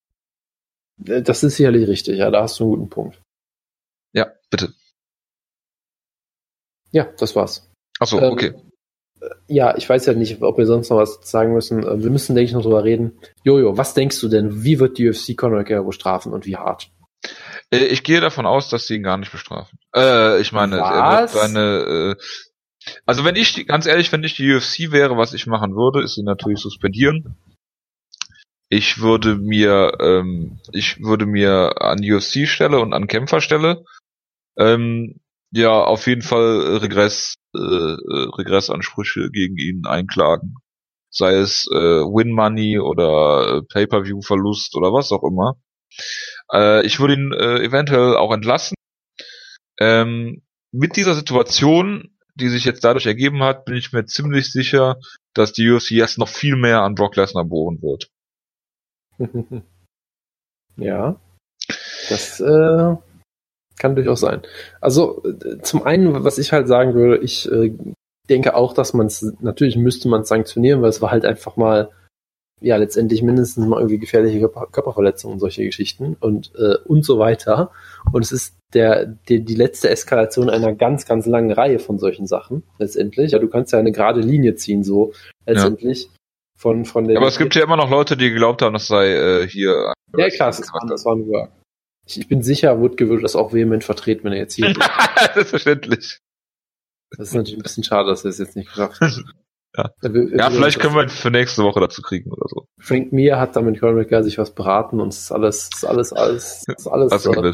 Das ist sicherlich richtig, ja, da hast du einen guten Punkt. Ja, bitte. Ja, das war's. Achso, ähm, okay. Ja, ich weiß ja nicht, ob wir sonst noch was sagen müssen. Äh, wir müssen, denke ich, noch drüber reden. Jojo, was denkst du denn? Wie wird die UFC Conor McGregor bestrafen und wie hart? Äh, ich gehe davon aus, dass sie ihn gar nicht bestrafen. Äh, ich meine, was? er wird seine, äh, also wenn ich, ganz ehrlich, wenn ich die UFC wäre, was ich machen würde, ist ihn natürlich suspendieren. Ich würde mir, ähm, ich würde mir an UFC-Stelle und an Kämpferstelle ähm, ja auf jeden Fall Regress, äh, äh, Regressansprüche gegen ihn einklagen. Sei es äh, Win Money oder äh, Pay-per-View-Verlust oder was auch immer. Äh, ich würde ihn äh, eventuell auch entlassen. Ähm, mit dieser Situation, die sich jetzt dadurch ergeben hat, bin ich mir ziemlich sicher, dass die UFC jetzt noch viel mehr an Brock Lesnar bohren wird. ja. Das äh, kann durchaus sein. Also äh, zum einen, was ich halt sagen würde, ich äh, denke auch, dass man es, natürlich müsste man sanktionieren, weil es war halt einfach mal, ja, letztendlich mindestens mal irgendwie gefährliche Körper Körperverletzungen und solche Geschichten und, äh, und so weiter. Und es ist der, der, die letzte Eskalation einer ganz, ganz langen Reihe von solchen Sachen, letztendlich. Ja, du kannst ja eine gerade Linie ziehen, so, letztendlich. Ja. Von, von der Aber es gibt ja immer noch Leute, die geglaubt haben, das sei äh, hier. Ja, klar, das, war, das war nur ich, ich bin sicher, Woodke würde das auch vehement vertreten, wenn er jetzt hier ist. Selbstverständlich. Das ist natürlich ein bisschen schade, dass er es jetzt nicht geschafft hat. Ja, ja vielleicht können wir ihn für nächste Woche dazu kriegen oder so. Frank Mir hat damit Conor McGregor sich was beraten und es ist alles, ist alles, alles, ist alles. Das äh,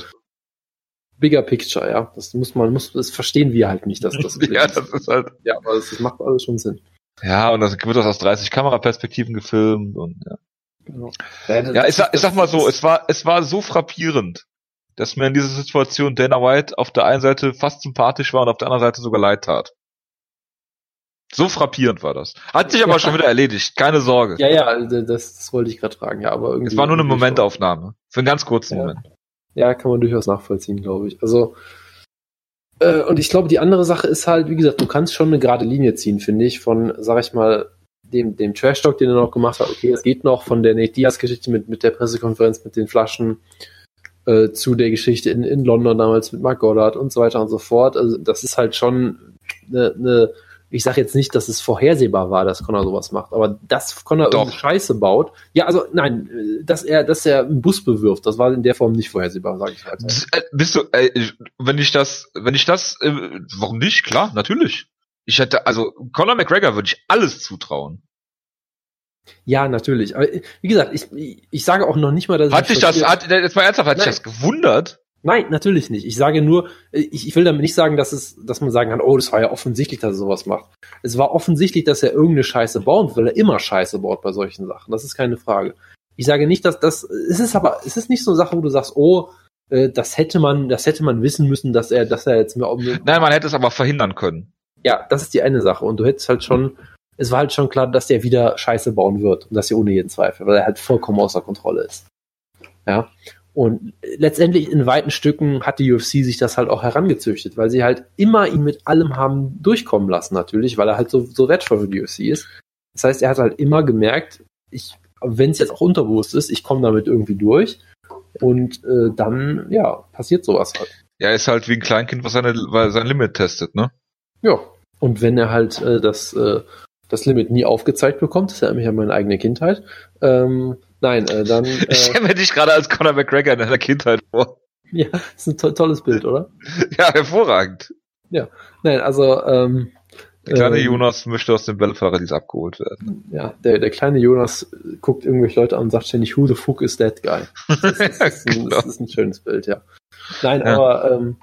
bigger Picture, ja. Das muss man, muss, das verstehen wir halt nicht, dass das. ja, das ist halt. Ja, aber das, macht alles schon Sinn. Ja, und das wird das aus 30 Kameraperspektiven gefilmt und ja. Genau. Ja, ich, sag, ich sag mal so, es war, es war so frappierend, dass mir in dieser Situation Dana White auf der einen Seite fast sympathisch war und auf der anderen Seite sogar leid tat. So frappierend war das. Hat sich aber ja. schon wieder erledigt, keine Sorge. Ja, ja, das, das wollte ich gerade fragen, ja, aber irgendwie. Es war nur eine Momentaufnahme. Für einen ganz kurzen ja. Moment. Ja, kann man durchaus nachvollziehen, glaube ich. Also, äh, und ich glaube, die andere Sache ist halt, wie gesagt, du kannst schon eine gerade Linie ziehen, finde ich, von, sag ich mal, dem, dem Trash-Talk, den er noch gemacht hat, okay, es geht noch von der Nate Diaz-Geschichte mit, mit der Pressekonferenz mit den Flaschen äh, zu der Geschichte in, in London damals mit Mark Goddard und so weiter und so fort. Also das ist halt schon eine, eine ich sage jetzt nicht, dass es vorhersehbar war, dass Connor sowas macht, aber dass Connor Doch. Scheiße baut. Ja, also nein, dass er, dass er einen Bus bewirft, das war in der Form nicht vorhersehbar, sage ich halt. Äh, bist du, äh, wenn ich das, wenn ich das, äh, warum nicht? Klar, natürlich. Ich hätte, also Conor McGregor würde ich alles zutrauen. Ja, natürlich. Aber wie gesagt, ich, ich sage auch noch nicht mal, dass hat dich das, hat, jetzt mal ernsthaft, hat dich das gewundert? Nein, natürlich nicht. Ich sage nur, ich, ich will damit nicht sagen, dass es, dass man sagen kann, oh, das war ja offensichtlich, dass er sowas macht. Es war offensichtlich, dass er irgendeine Scheiße baut, weil er immer Scheiße baut bei solchen Sachen. Das ist keine Frage. Ich sage nicht, dass das, es ist aber, es ist nicht so eine Sache, wo du sagst, oh, äh, das hätte man, das hätte man wissen müssen, dass er, dass er jetzt mehr. Nein, man hätte es aber verhindern können. Ja, das ist die eine Sache. Und du hättest halt schon, es war halt schon klar, dass der wieder Scheiße bauen wird. Und das ja ohne jeden Zweifel, weil er halt vollkommen außer Kontrolle ist. Ja. Und letztendlich in weiten Stücken hat die UFC sich das halt auch herangezüchtet, weil sie halt immer ihn mit allem haben durchkommen lassen, natürlich, weil er halt so, so wertvoll für die UFC ist. Das heißt, er hat halt immer gemerkt, ich, wenn es jetzt auch unterbewusst ist, ich komme damit irgendwie durch. Und äh, dann, ja, passiert sowas halt. Ja, ist halt wie ein Kleinkind, was seine, sein Limit testet, ne? Ja. Und wenn er halt äh, das, äh, das Limit nie aufgezeigt bekommt, das erinnert mich an meine eigene Kindheit, ähm, nein, äh, dann. Äh, ich stelle mir dich gerade als Conor McGregor in deiner Kindheit vor. Ja, ist ein to tolles Bild, oder? Ja, hervorragend. Ja, nein, also ähm, der kleine ähm, Jonas möchte aus dem Bälleparadies abgeholt werden. Ja, der, der kleine Jonas guckt irgendwelche Leute an und sagt ständig, who the fuck is that guy? Das ist, das ist, ein, das ist ein, schönes Bild, ja. Nein, ja. aber ähm,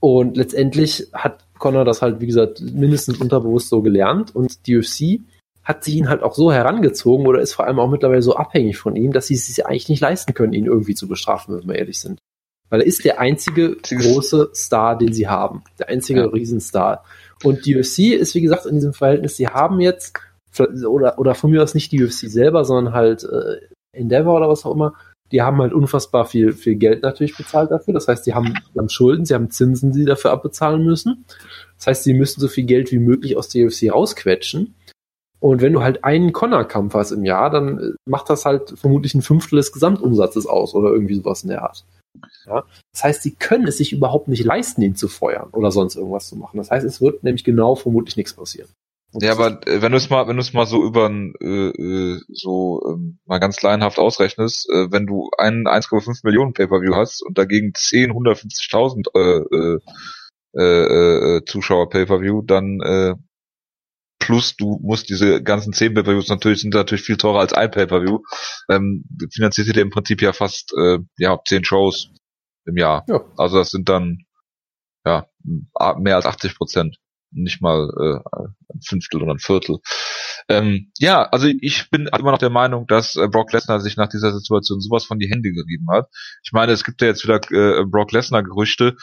und letztendlich hat Connor das halt, wie gesagt, mindestens unterbewusst so gelernt und die UFC hat sich ihn halt auch so herangezogen oder ist vor allem auch mittlerweile so abhängig von ihm, dass sie es sich eigentlich nicht leisten können, ihn irgendwie zu bestrafen, wenn wir ehrlich sind. Weil er ist der einzige große Star, den sie haben. Der einzige ja. Riesenstar. Und die UFC ist, wie gesagt, in diesem Verhältnis, sie haben jetzt, oder, oder von mir aus nicht die UFC selber, sondern halt äh, Endeavor oder was auch immer, die haben halt unfassbar viel, viel Geld natürlich bezahlt dafür. Das heißt, die haben, die haben Schulden, sie haben Zinsen, die sie dafür abbezahlen müssen. Das heißt, sie müssen so viel Geld wie möglich aus der UFC rausquetschen. Und wenn du halt einen Connor-Kampf hast im Jahr, dann äh, macht das halt vermutlich ein Fünftel des Gesamtumsatzes aus oder irgendwie sowas in der Art. Ja? Das heißt, sie können es sich überhaupt nicht leisten, ihn zu feuern oder sonst irgendwas zu machen. Das heißt, es wird nämlich genau vermutlich nichts passieren. Und ja, aber äh, wenn du es mal, wenn du es mal so über äh, äh, so ähm, mal ganz laienhaft ausrechnest, äh, wenn du einen 1,5 Millionen Pay-per-View hast und dagegen 10, 150.000 äh, äh, äh, Zuschauer Pay-per-View, dann äh, plus du musst diese ganzen 10 Pay-per-Views natürlich sind natürlich viel teurer als ein Pay-per-View, ähm, finanziert ihr im Prinzip ja fast äh, ja 10 Shows im Jahr. Ja. Also das sind dann ja mehr als 80 Prozent nicht mal äh, ein Fünftel oder ein Viertel. Ähm, ja, also ich bin immer noch der Meinung, dass äh, Brock Lesnar sich nach dieser Situation sowas von die Hände gerieben hat. Ich meine, es gibt ja jetzt wieder äh, Brock Lesnar Gerüchte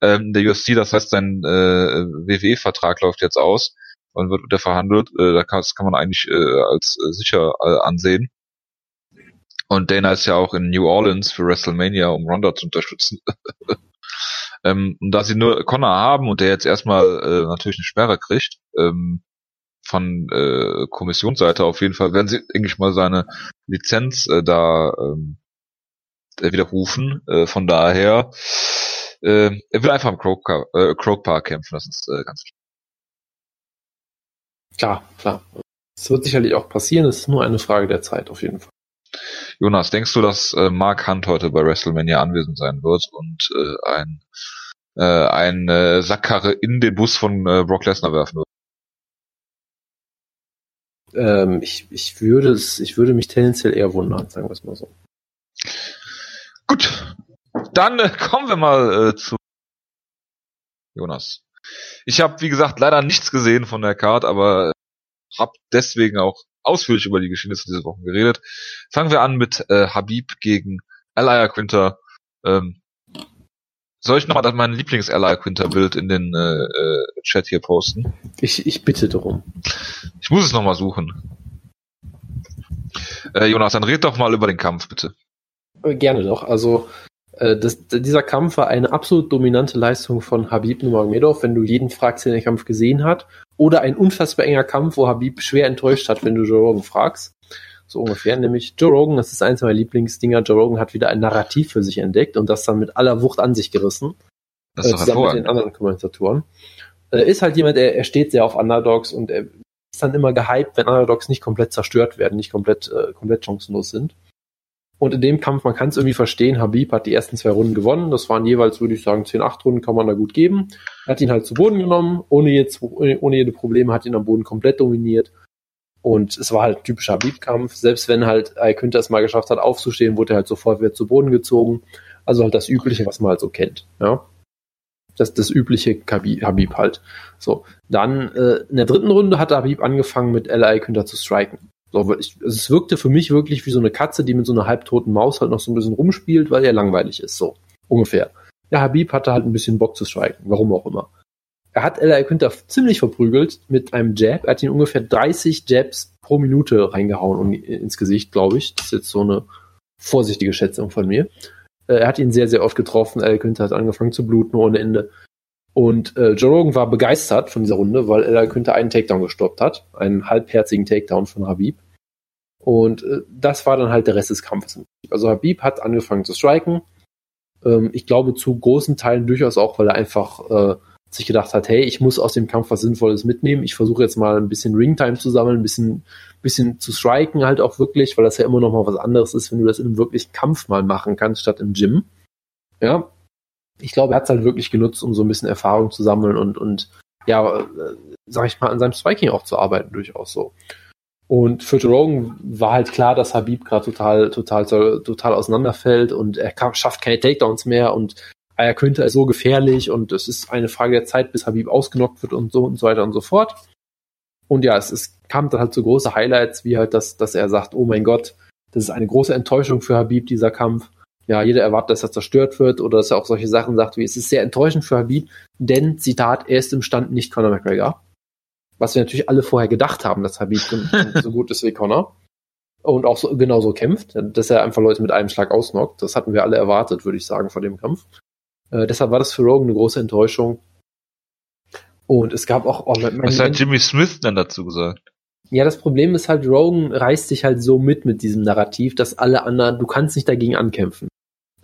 ähm, der UFC, das heißt, sein äh, WWE-Vertrag läuft jetzt aus und wird wieder verhandelt. Äh, da kann, das kann man eigentlich äh, als äh, sicher äh, ansehen. Und Dana ist ja auch in New Orleans für WrestleMania, um Ronda zu unterstützen. Ähm, und da sie nur Connor haben und der jetzt erstmal äh, natürlich eine Sperre kriegt, ähm, von äh, Kommissionsseite auf jeden Fall werden sie, denke ich mal, seine Lizenz äh, da ähm, äh, widerrufen. Äh, von daher, äh, er will einfach im Croak, äh, Croak Park kämpfen, das ist äh, ganz klar. Klar, klar. Es wird sicherlich auch passieren, es ist nur eine Frage der Zeit auf jeden Fall. Jonas, denkst du, dass äh, Mark Hunt heute bei WrestleMania anwesend sein wird und äh, ein äh, eine Sackkarre in den Bus von äh, Brock Lesnar werfen wird? Ähm, ich, ich würde es, ich würde mich tendenziell eher wundern, sagen wir es mal so. Gut, dann äh, kommen wir mal äh, zu Jonas. Ich habe, wie gesagt, leider nichts gesehen von der Card, aber habe deswegen auch ausführlich über die Geschehnisse dieser Woche geredet. Fangen wir an mit äh, Habib gegen Elia Quinter. Ähm, soll ich nochmal mein Lieblings-Elia Quinter-Bild in den äh, äh, Chat hier posten? Ich, ich bitte darum. Ich muss es nochmal suchen. Äh, Jonas, dann red doch mal über den Kampf, bitte. Äh, gerne doch. Also das, dieser Kampf war eine absolut dominante Leistung von Habib Nurmagomedov, wenn du jeden fragst, der den Kampf gesehen hat. Oder ein unfassbar enger Kampf, wo Habib schwer enttäuscht hat, wenn du Joe Rogan fragst. So ungefähr. Nämlich Joe Rogan, das ist eins meiner Lieblingsdinger. Joe Rogan hat wieder ein Narrativ für sich entdeckt und das dann mit aller Wucht an sich gerissen. Das ist äh, zusammen mit den anderen Kommentatoren. Äh, ist halt jemand, der, er steht sehr auf Underdogs und er ist dann immer gehypt, wenn Underdogs nicht komplett zerstört werden, nicht komplett, äh, komplett chancenlos sind. Und in dem Kampf, man kann es irgendwie verstehen, Habib hat die ersten zwei Runden gewonnen. Das waren jeweils, würde ich sagen, 10-8 Runden kann man da gut geben. Er hat ihn halt zu Boden genommen, ohne, jetzt, ohne jede Probleme, hat ihn am Boden komplett dominiert. Und es war halt ein typischer Habib-Kampf. Selbst wenn halt Günther es mal geschafft hat, aufzustehen, wurde er halt sofort wieder zu Boden gezogen. Also halt das Übliche, was man halt so kennt. Ja. Das, das übliche Habib halt. So. Dann äh, in der dritten Runde hat Habib angefangen, mit L.I. Günther zu striken. So, ich, also es wirkte für mich wirklich wie so eine Katze, die mit so einer halbtoten Maus halt noch so ein bisschen rumspielt, weil er langweilig ist, so ungefähr. Ja, Habib hatte halt ein bisschen Bock zu striken, warum auch immer. Er hat Ella Günther ziemlich verprügelt mit einem Jab. Er hat ihn ungefähr 30 Jabs pro Minute reingehauen ins Gesicht, glaube ich. Das ist jetzt so eine vorsichtige Schätzung von mir. Äh, er hat ihn sehr, sehr oft getroffen. Ella Günther hat angefangen zu bluten ohne Ende. Und äh, Joe Rogan war begeistert von dieser Runde, weil Ella Günther einen Takedown gestoppt hat. Einen halbherzigen Takedown von Habib. Und äh, das war dann halt der Rest des Kampfes. Also Habib hat angefangen zu striken. Ähm, ich glaube zu großen Teilen durchaus auch, weil er einfach äh, sich gedacht hat, hey, ich muss aus dem Kampf was Sinnvolles mitnehmen. Ich versuche jetzt mal ein bisschen Ringtime zu sammeln, ein bisschen, bisschen zu striken halt auch wirklich, weil das ja immer noch mal was anderes ist, wenn du das in einem wirklichen Kampf mal machen kannst, statt im Gym. Ja. Ich glaube, er hat es halt wirklich genutzt, um so ein bisschen Erfahrung zu sammeln und, und ja, äh, sag ich mal, an seinem Striking auch zu arbeiten, durchaus so. Und für Rogan war halt klar, dass Habib gerade total, total, total auseinanderfällt und er kann, schafft keine Takedowns mehr und er könnte so gefährlich und es ist eine Frage der Zeit, bis Habib ausgenockt wird und so und so weiter und so fort. Und ja, es, es kam dann halt zu große Highlights, wie halt das, dass er sagt, oh mein Gott, das ist eine große Enttäuschung für Habib, dieser Kampf. Ja, jeder erwartet, dass er zerstört wird oder dass er auch solche Sachen sagt, wie es ist sehr enttäuschend für Habib, denn, Zitat, er ist im Stand nicht Conor McGregor. Was wir natürlich alle vorher gedacht haben, dass Habib so gut ist wie Connor. Und auch so, genauso kämpft, dass er einfach Leute mit einem Schlag ausnockt. Das hatten wir alle erwartet, würde ich sagen, vor dem Kampf. Äh, deshalb war das für Rogan eine große Enttäuschung. Und es gab auch. Oh, mein, Was hat Jimmy Smith denn dazu gesagt? Ja, das Problem ist halt, Rogan reißt sich halt so mit mit diesem Narrativ, dass alle anderen, du kannst nicht dagegen ankämpfen.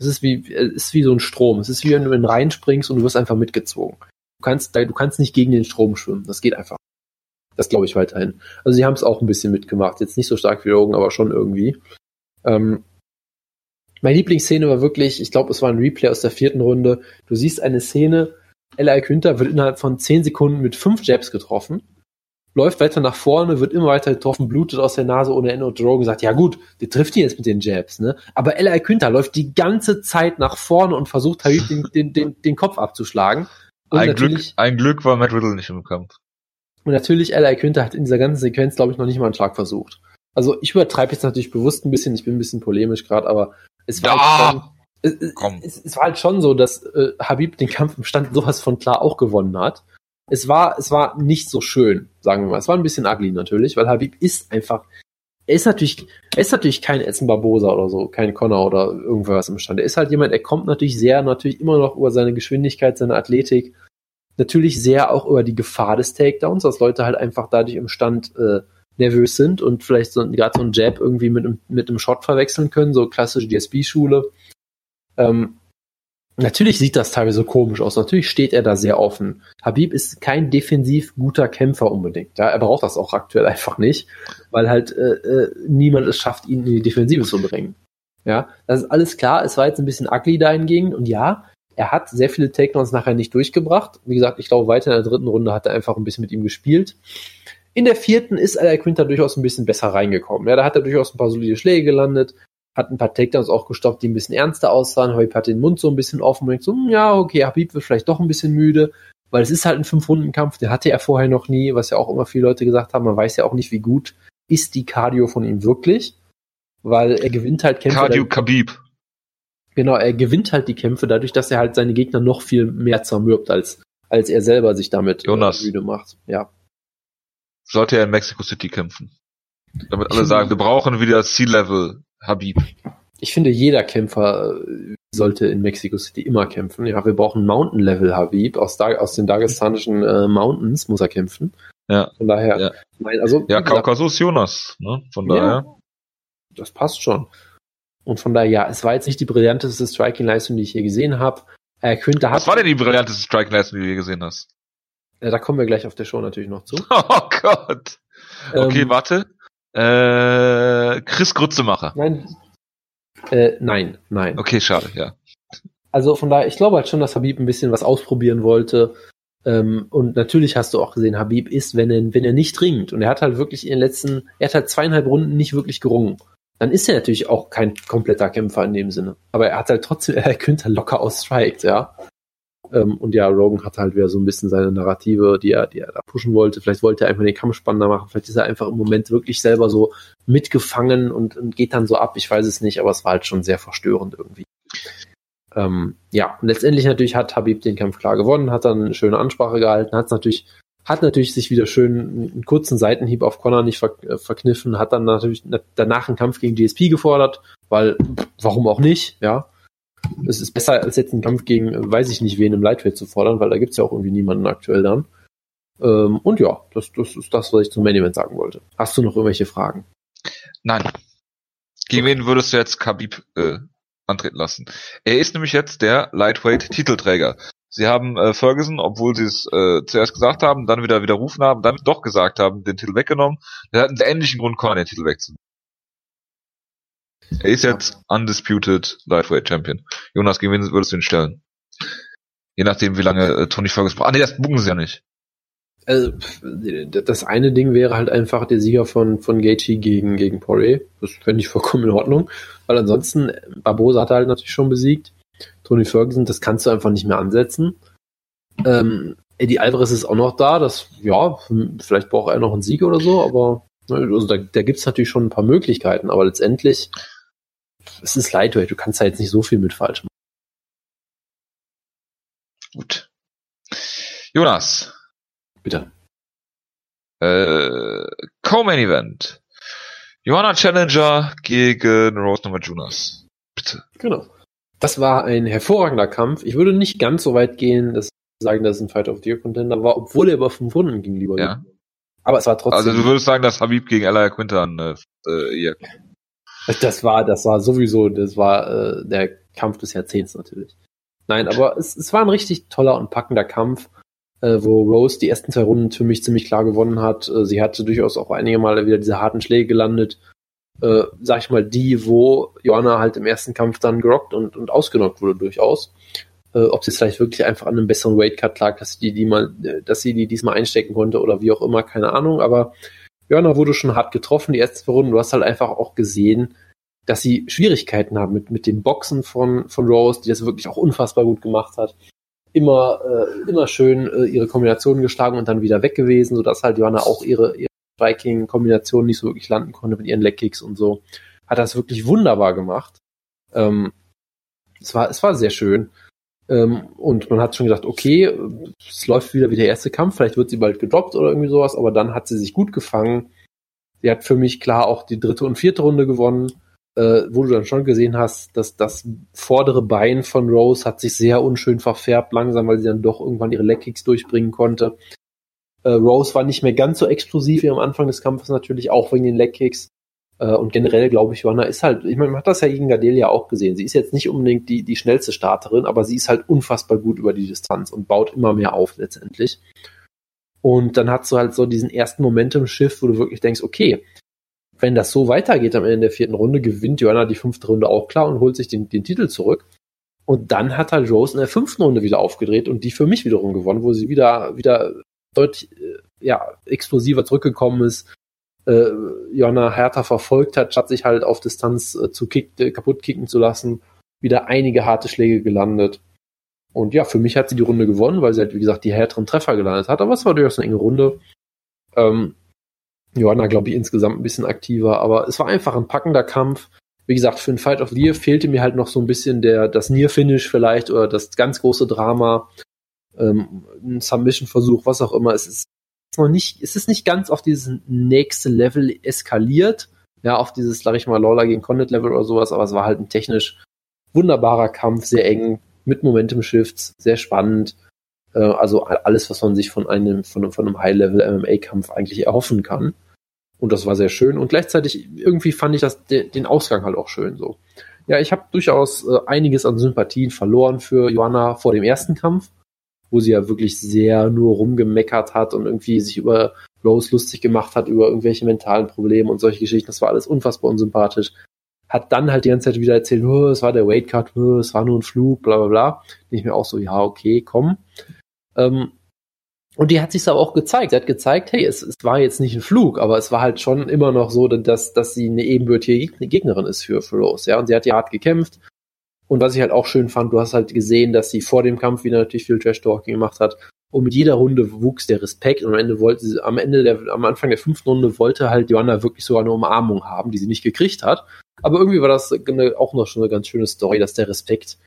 Es ist wie, ist wie so ein Strom. Es ist wie wenn du in den springst und du wirst einfach mitgezogen. Du kannst, du kannst nicht gegen den Strom schwimmen. Das geht einfach. Das glaube ich weiterhin. Also sie haben es auch ein bisschen mitgemacht. Jetzt nicht so stark wie Rogan, aber schon irgendwie. Ähm, meine Lieblingsszene war wirklich, ich glaube, es war ein Replay aus der vierten Runde. Du siehst eine Szene, L.I. Günther wird innerhalb von zehn Sekunden mit fünf Jabs getroffen, läuft weiter nach vorne, wird immer weiter getroffen, blutet aus der Nase ohne Ende und Rogan sagt, ja gut, der trifft ihn jetzt mit den Jabs, ne? Aber L.I. Günther läuft die ganze Zeit nach vorne und versucht halt den, den, den, den Kopf abzuschlagen. Und ein, Glück, ein Glück war Matt Riddle nicht im Kampf. Und natürlich, L.I. Günther hat in dieser ganzen Sequenz, glaube ich, noch nicht mal einen Schlag versucht. Also ich übertreibe jetzt natürlich bewusst ein bisschen, ich bin ein bisschen polemisch gerade, aber es war, ja, halt schon, es, es, es, war halt schon so, dass äh, Habib den Kampf im Stand sowas von klar auch gewonnen hat. Es war, es war nicht so schön, sagen wir mal. Es war ein bisschen ugly natürlich, weil Habib ist einfach, er ist natürlich, er ist natürlich kein Essen Barbosa oder so, kein Connor oder irgendwas im Stand. Er ist halt jemand, er kommt natürlich sehr, natürlich immer noch über seine Geschwindigkeit, seine Athletik, natürlich sehr auch über die Gefahr des Takedowns, dass Leute halt einfach dadurch im Stand äh, nervös sind und vielleicht so, gerade so ein Jab irgendwie mit, mit einem Shot verwechseln können, so klassische DSB-Schule. Ähm, natürlich sieht das teilweise komisch aus. Natürlich steht er da sehr offen. Habib ist kein defensiv guter Kämpfer unbedingt. Ja, er braucht das auch aktuell einfach nicht, weil halt äh, äh, niemand es schafft, ihn in die Defensive zu bringen. Ja, das ist alles klar. Es war jetzt ein bisschen ugly dahingegen und ja, er hat sehr viele Takedowns nachher nicht durchgebracht. Wie gesagt, ich glaube, weiter in der dritten Runde hat er einfach ein bisschen mit ihm gespielt. In der vierten ist Al Quinter durchaus ein bisschen besser reingekommen. Ja, da hat er durchaus ein paar solide Schläge gelandet, hat ein paar Takedowns auch gestoppt, die ein bisschen ernster aussahen. Habib hat den Mund so ein bisschen offen und denkt so, hm, ja, okay, Habib wird vielleicht doch ein bisschen müde, weil es ist halt ein Fünf-Runden-Kampf, den hatte er vorher noch nie, was ja auch immer viele Leute gesagt haben. Man weiß ja auch nicht, wie gut ist die Cardio von ihm wirklich, weil er gewinnt halt Kämpfe. Cardio Khabib. Genau, er gewinnt halt die Kämpfe dadurch, dass er halt seine Gegner noch viel mehr zermürbt, als, als er selber sich damit Jonas. Äh, müde macht. Ja sollte er in Mexico City kämpfen. Damit alle sagen, wir brauchen wieder Sea-Level Habib. Ich finde, jeder Kämpfer äh, sollte in Mexico City immer kämpfen. Ja, wir brauchen Mountain-Level Habib. Aus, da aus den dagestanischen äh, Mountains muss er kämpfen. Ja. Von daher, ja, mein, also. Ja, Kaukasus Jonas, ne? Von daher. Ja, das passt schon. Und von daher, ja, es war jetzt nicht die brillanteste Striking-Leistung, die ich hier gesehen habe. Äh, Quinter Was war denn die brillanteste Striking-Leistung, die du hier gesehen hast? Ja, da kommen wir gleich auf der Show natürlich noch zu. Oh Gott. Okay, ähm, warte. Äh, Chris Grutzemacher. Nein. Äh, nein, nein. Okay, schade, ja. Also von daher, ich glaube halt schon, dass Habib ein bisschen was ausprobieren wollte. Ähm, und natürlich hast du auch gesehen, Habib ist, wenn er, wenn er nicht ringt. Und er hat halt wirklich in den letzten, er hat halt zweieinhalb Runden nicht wirklich gerungen. Dann ist er natürlich auch kein kompletter Kämpfer in dem Sinne. Aber er hat halt trotzdem, er könnte halt locker ausstrikt, ja. Ähm, und ja, Rogan hat halt wieder so ein bisschen seine Narrative, die er, die er da pushen wollte. Vielleicht wollte er einfach den Kampf spannender machen. Vielleicht ist er einfach im Moment wirklich selber so mitgefangen und, und geht dann so ab. Ich weiß es nicht, aber es war halt schon sehr verstörend irgendwie. Ähm, ja, und letztendlich natürlich hat Habib den Kampf klar gewonnen, hat dann eine schöne Ansprache gehalten, hat natürlich hat natürlich sich wieder schön einen kurzen Seitenhieb auf Connor nicht ver äh, verkniffen, hat dann natürlich danach einen Kampf gegen GSP gefordert, weil warum auch nicht, ja es ist besser, als jetzt einen Kampf gegen, weiß ich nicht, wen im Lightweight zu fordern, weil da gibt's ja auch irgendwie niemanden aktuell dann. Ähm, und ja, das, das ist das, was ich zum Main Event sagen wollte. Hast du noch irgendwelche Fragen? Nein. Gegen wen würdest du jetzt Khabib äh, antreten lassen? Er ist nämlich jetzt der Lightweight-Titelträger. Sie haben äh, Ferguson, obwohl sie es äh, zuerst gesagt haben, dann wieder widerrufen haben, dann doch gesagt haben, den Titel weggenommen. Der hat einen ähnlichen Grund, Conor den Titel wegzunehmen. Er ist jetzt undisputed Lightweight Champion. Jonas, gegen wen würdest du ihn stellen? Je nachdem, wie lange äh, Tony Ferguson braucht. Ah, nee, das buchen sie ja nicht. Also, das eine Ding wäre halt einfach der Sieger von, von Gaethje gegen, gegen Poirier. Das fände ich vollkommen in Ordnung. Weil ansonsten, Barbosa hat er halt natürlich schon besiegt. Tony Ferguson, das kannst du einfach nicht mehr ansetzen. Ähm, Eddie Alvarez ist auch noch da. Das, ja, vielleicht braucht er noch einen Sieg oder so, aber ne, also da, da gibt es natürlich schon ein paar Möglichkeiten. Aber letztendlich es ist Lightweight, du kannst da jetzt nicht so viel mit falsch machen. Gut. Jonas. Bitte. Äh, Co-Main Event. Johanna Challenger gegen Rose Jonas. Bitte. Genau. Das war ein hervorragender Kampf. Ich würde nicht ganz so weit gehen, dass sagen, dass es ein Fight of the Year Contender war, obwohl er über fünf Runden ging, lieber. Ja. Aber es war trotzdem. Also du würdest sagen, dass Habib gegen Elia Quintan äh, äh, hier. Das war, das war sowieso, das war äh, der Kampf des Jahrzehnts natürlich. Nein, aber es, es war ein richtig toller und packender Kampf, äh, wo Rose die ersten zwei Runden für mich ziemlich klar gewonnen hat. Äh, sie hatte durchaus auch einige Male wieder diese harten Schläge gelandet. Äh, sag ich mal, die, wo Joanna halt im ersten Kampf dann gerockt und, und ausgenockt wurde durchaus. Äh, ob sie vielleicht wirklich einfach an einem besseren Weightcut lag, dass sie die, die mal, äh, dass sie die diesmal einstecken konnte oder wie auch immer, keine Ahnung. Aber Joanna wurde schon hart getroffen, die ersten zwei Runden. Du hast halt einfach auch gesehen, dass sie Schwierigkeiten haben mit, mit den Boxen von, von Rose, die das wirklich auch unfassbar gut gemacht hat. Immer, äh, immer schön äh, ihre Kombinationen geschlagen und dann wieder weg gewesen, sodass halt Joanna auch ihre, ihre Striking-Kombinationen nicht so wirklich landen konnte mit ihren Leg-Kicks und so. Hat das wirklich wunderbar gemacht. Ähm, es, war, es war sehr schön. Ähm, und man hat schon gedacht, okay, es läuft wieder wie der erste Kampf, vielleicht wird sie bald gedroppt oder irgendwie sowas, aber dann hat sie sich gut gefangen. Sie hat für mich klar auch die dritte und vierte Runde gewonnen äh, wo du dann schon gesehen hast, dass das vordere Bein von Rose hat sich sehr unschön verfärbt langsam, weil sie dann doch irgendwann ihre Leckkicks durchbringen konnte. Äh, Rose war nicht mehr ganz so explosiv wie am Anfang des Kampfes natürlich, auch wegen den Leckkicks. Äh, und generell glaube ich, Joanna ist halt, ich meine, man hat das ja gegen Gadelia auch gesehen. Sie ist jetzt nicht unbedingt die, die schnellste Starterin, aber sie ist halt unfassbar gut über die Distanz und baut immer mehr auf letztendlich. Und dann hast du halt so diesen ersten Momentum-Shift, wo du wirklich denkst, okay, wenn das so weitergeht am Ende der vierten Runde, gewinnt Joanna die fünfte Runde auch klar und holt sich den, den Titel zurück. Und dann hat halt Rose in der fünften Runde wieder aufgedreht und die für mich wiederum gewonnen, wo sie wieder, wieder deutlich, äh, ja, explosiver zurückgekommen ist, äh, Joanna härter verfolgt hat, statt sich halt auf Distanz äh, zu kick, äh, kaputt kicken zu lassen, wieder einige harte Schläge gelandet. Und ja, für mich hat sie die Runde gewonnen, weil sie halt, wie gesagt, die härteren Treffer gelandet hat. Aber es war durchaus eine enge Runde. Ähm, Johanna, glaube ich, insgesamt ein bisschen aktiver, aber es war einfach ein packender Kampf. Wie gesagt, für ein Fight of the Year fehlte mir halt noch so ein bisschen der, das Near-Finish vielleicht oder das ganz große Drama, ähm, ein Submission-Versuch, was auch immer. Es ist noch nicht, es ist nicht ganz auf dieses nächste Level eskaliert, ja, auf dieses, sag ich mal, Lawler gegen Condit Level oder sowas, aber es war halt ein technisch wunderbarer Kampf, sehr eng, mit Momentum-Shifts, sehr spannend. Äh, also alles, was man sich von einem, von, von einem High-Level-MMA-Kampf eigentlich erhoffen kann. Und das war sehr schön. Und gleichzeitig irgendwie fand ich das den Ausgang halt auch schön so. Ja, ich habe durchaus äh, einiges an Sympathien verloren für Joanna vor dem ersten Kampf, wo sie ja wirklich sehr nur rumgemeckert hat und irgendwie sich über Rose lustig gemacht hat, über irgendwelche mentalen Probleme und solche Geschichten. Das war alles unfassbar unsympathisch. Hat dann halt die ganze Zeit wieder erzählt, oh, es war der Weightcut, oh, es war nur ein Flug, bla bla bla. Ich mir auch so, ja, okay, komm. Ähm, und die hat sich aber auch gezeigt. Sie hat gezeigt, hey, es, es war jetzt nicht ein Flug, aber es war halt schon immer noch so, dass, dass sie eine ebenbürtige Gegnerin ist für, für Rose. Ja, und sie hat ja hart gekämpft. Und was ich halt auch schön fand, du hast halt gesehen, dass sie vor dem Kampf wieder natürlich viel Trash-Talking gemacht hat. Und mit jeder Runde wuchs der Respekt und am Ende wollte sie, am Ende der, am Anfang der fünften Runde wollte halt Joanna wirklich sogar eine Umarmung haben, die sie nicht gekriegt hat. Aber irgendwie war das eine, auch noch schon eine ganz schöne Story, dass der Respekt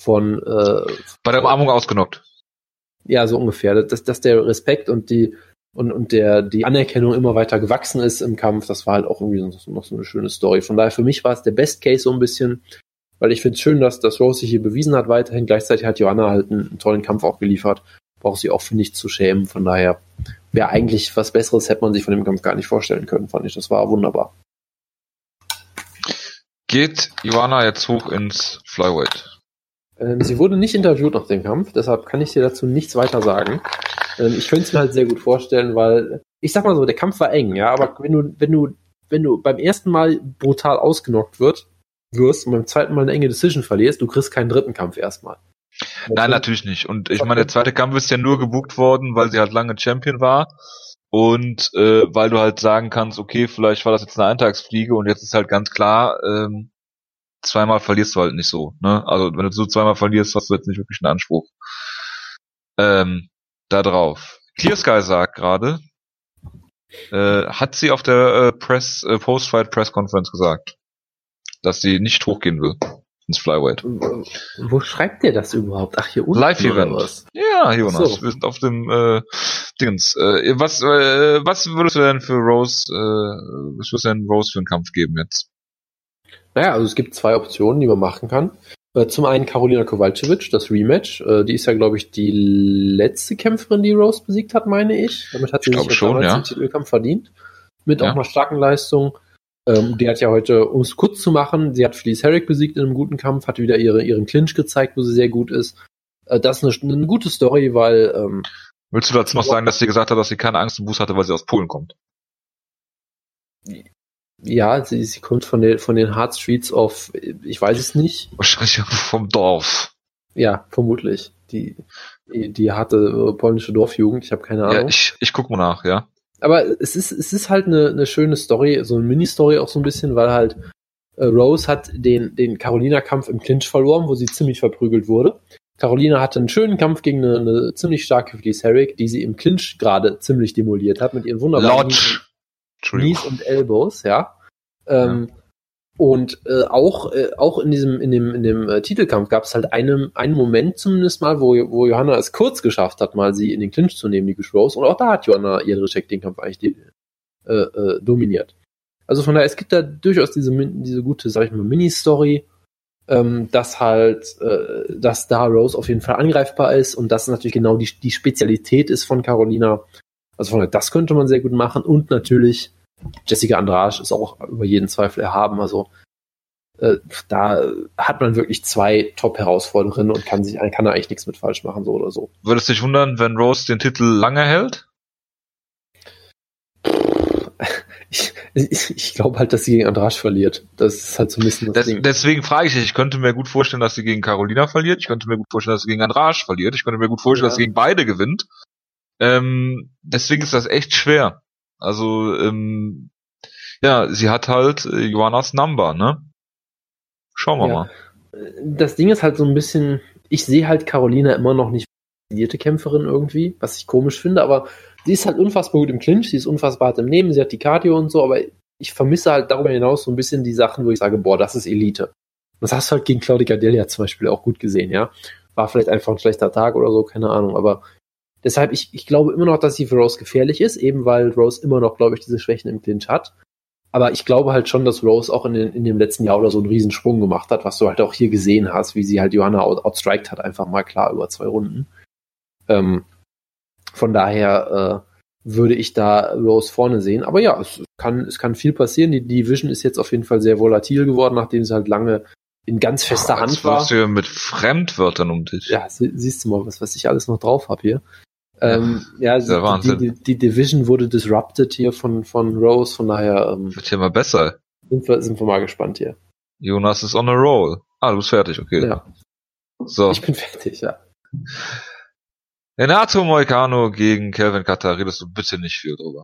von, äh, bei der Umarmung ausgenockt. Ja, so ungefähr. Dass, dass der Respekt und die und, und der die Anerkennung immer weiter gewachsen ist im Kampf, das war halt auch irgendwie noch, noch so eine schöne Story. Von daher für mich war es der Best Case so ein bisschen, weil ich finde es schön, dass, dass Rose sich hier bewiesen hat weiterhin. Gleichzeitig hat Joanna halt einen, einen tollen Kampf auch geliefert. Braucht sie auch für nichts zu schämen. Von daher wäre eigentlich was Besseres, hätte man sich von dem Kampf gar nicht vorstellen können, fand ich. Das war wunderbar. Geht Joanna jetzt hoch ins Flyweight? Ähm, sie wurde nicht interviewt nach dem Kampf, deshalb kann ich dir dazu nichts weiter sagen. Ähm, ich könnte es mir halt sehr gut vorstellen, weil ich sag mal so, der Kampf war eng, ja, aber wenn du, wenn du, wenn du beim ersten Mal brutal ausgenockt wird, wirst und beim zweiten Mal eine enge Decision verlierst, du kriegst keinen dritten Kampf erstmal. Nein, natürlich nicht. Und ich meine, der zweite Kampf ist ja nur gebucht worden, weil sie halt lange Champion war. Und äh, weil du halt sagen kannst, okay, vielleicht war das jetzt eine Eintagsfliege und jetzt ist halt ganz klar, ähm, zweimal verlierst du halt nicht so. Ne? Also wenn du so zweimal verlierst, hast du jetzt nicht wirklich einen Anspruch. Ähm, da drauf. Clear Sky sagt gerade, äh, hat sie auf der äh, Press äh, Post-Fight Press Conference gesagt, dass sie nicht hochgehen will ins Flyweight. Wo schreibt ihr das überhaupt? Ach, hier unten. Live-Event. Ja, Jonas, so. wir sind auf dem äh, Dingens. Äh, was, äh, was würdest du denn für Rose, äh, was würdest du denn Rose für einen Kampf geben jetzt? Naja, also es gibt zwei Optionen, die man machen kann. Äh, zum einen Karolina Kowalczyk, das Rematch. Äh, die ist ja, glaube ich, die letzte Kämpferin, die Rose besiegt hat, meine ich. Damit hat sie Ich sich schon, ja. den Titelkampf verdient. Mit Ja. auch einer starken Leistung. Ähm, die hat ja heute, um es kurz zu machen, sie hat Felice Herrick besiegt in einem guten Kampf, hat wieder ihre, ihren Clinch gezeigt, wo sie sehr gut ist. Äh, das ist eine, eine gute Story, weil ähm, Willst du dazu noch sagen, dass sie gesagt hat, dass sie keine Angst im Buß hatte, weil sie aus Polen kommt? ja, sie, sie kommt von den, von den Hard Streets of, ich weiß es nicht. Wahrscheinlich vom Dorf. Ja, vermutlich. Die, die, die harte äh, polnische Dorfjugend, ich habe keine Ahnung. Ja, ich, ich guck mal nach, ja. Aber es ist, es ist halt eine, eine schöne Story, so eine Mini-Story auch so ein bisschen, weil halt äh, Rose hat den, den Carolina-Kampf im Clinch verloren, wo sie ziemlich verprügelt wurde. Carolina hatte einen schönen Kampf gegen eine, eine ziemlich starke Felice Herrick, die sie im Clinch gerade ziemlich demoliert hat mit ihren wunderbaren Lodge. Knees und Elbows, ja. Ähm, Und äh, auch, äh, auch in diesem, in dem, in dem äh, Titelkampf gab es halt einen, einen Moment zumindest mal, wo, wo Johanna es kurz geschafft hat, mal sie in den Clinch zu nehmen, die Rose. Und auch da hat Johanna Jedrzejczyk den Kampf eigentlich die, äh, äh, dominiert. Also von daher, es gibt da durchaus diese, diese gute, sag ich mal, Mini-Story, ähm, dass halt, äh, dass da Rose auf jeden Fall angreifbar ist und das natürlich genau die, die Spezialität ist von Carolina. Also von daher, das könnte man sehr gut machen und natürlich Jessica Andrade ist auch über jeden Zweifel erhaben. Also äh, da hat man wirklich zwei Top-Herausforderinnen und kann sich kann da eigentlich nichts mit falsch machen, so oder so. Würdest dich wundern, wenn Rose den Titel lange hält? Ich, ich, ich glaube halt, dass sie gegen Andrade verliert. Das ist halt so ein bisschen das Des, Ding. deswegen frage ich dich, ich könnte mir gut vorstellen, dass sie gegen Carolina verliert. Ich könnte mir gut vorstellen, dass sie gegen Andrade verliert. Ich könnte mir gut vorstellen, Ja. dass sie gegen beide gewinnt. Ähm, deswegen ist das echt schwer. Also, ähm, ja, sie hat halt äh, Johannas Number, ne? Schauen wir Ja. mal. Das Ding ist halt so ein bisschen, ich sehe halt Carolina immer noch nicht als Kämpferin irgendwie, was ich komisch finde, aber sie ist halt unfassbar gut im Clinch, sie ist unfassbar hart im Nehmen, sie hat die Cardio und so, aber ich vermisse halt darüber hinaus so ein bisschen die Sachen, wo ich sage, boah, das ist Elite. Das hast du halt gegen Claudia Delia zum Beispiel auch gut gesehen, ja. War vielleicht einfach ein schlechter Tag oder so, keine Ahnung, aber deshalb, ich, ich glaube immer noch, dass sie für Rose gefährlich ist, eben weil Rose immer noch, glaube ich, diese Schwächen im Clinch hat. Aber ich glaube halt schon, dass Rose auch in, den, in dem letzten Jahr oder so einen Riesensprung gemacht hat, was du halt auch hier gesehen hast, wie sie halt Johanna out, outstriked hat, einfach mal klar über zwei Runden. Ähm, von daher äh, würde ich da Rose vorne sehen. Aber ja, es kann, es kann viel passieren. Die Division ist jetzt auf jeden Fall sehr volatil geworden, nachdem sie halt lange in ganz fester Jetzt Hand war. du mit Fremdwörtern um dich. Ja, sie, siehst du mal, was, was ich alles noch drauf habe hier. Ähm, ja, der die, die, die Division wurde disrupted hier von, von Rose, von daher ähm, Wird hier mal besser. sind, wir, sind wir mal gespannt hier. Jonas ist on a roll. Ah, du bist fertig, okay. Ja, So. ich bin fertig, ja. Renato Moicano gegen Kelvin Cutter, redest du bitte nicht viel drüber.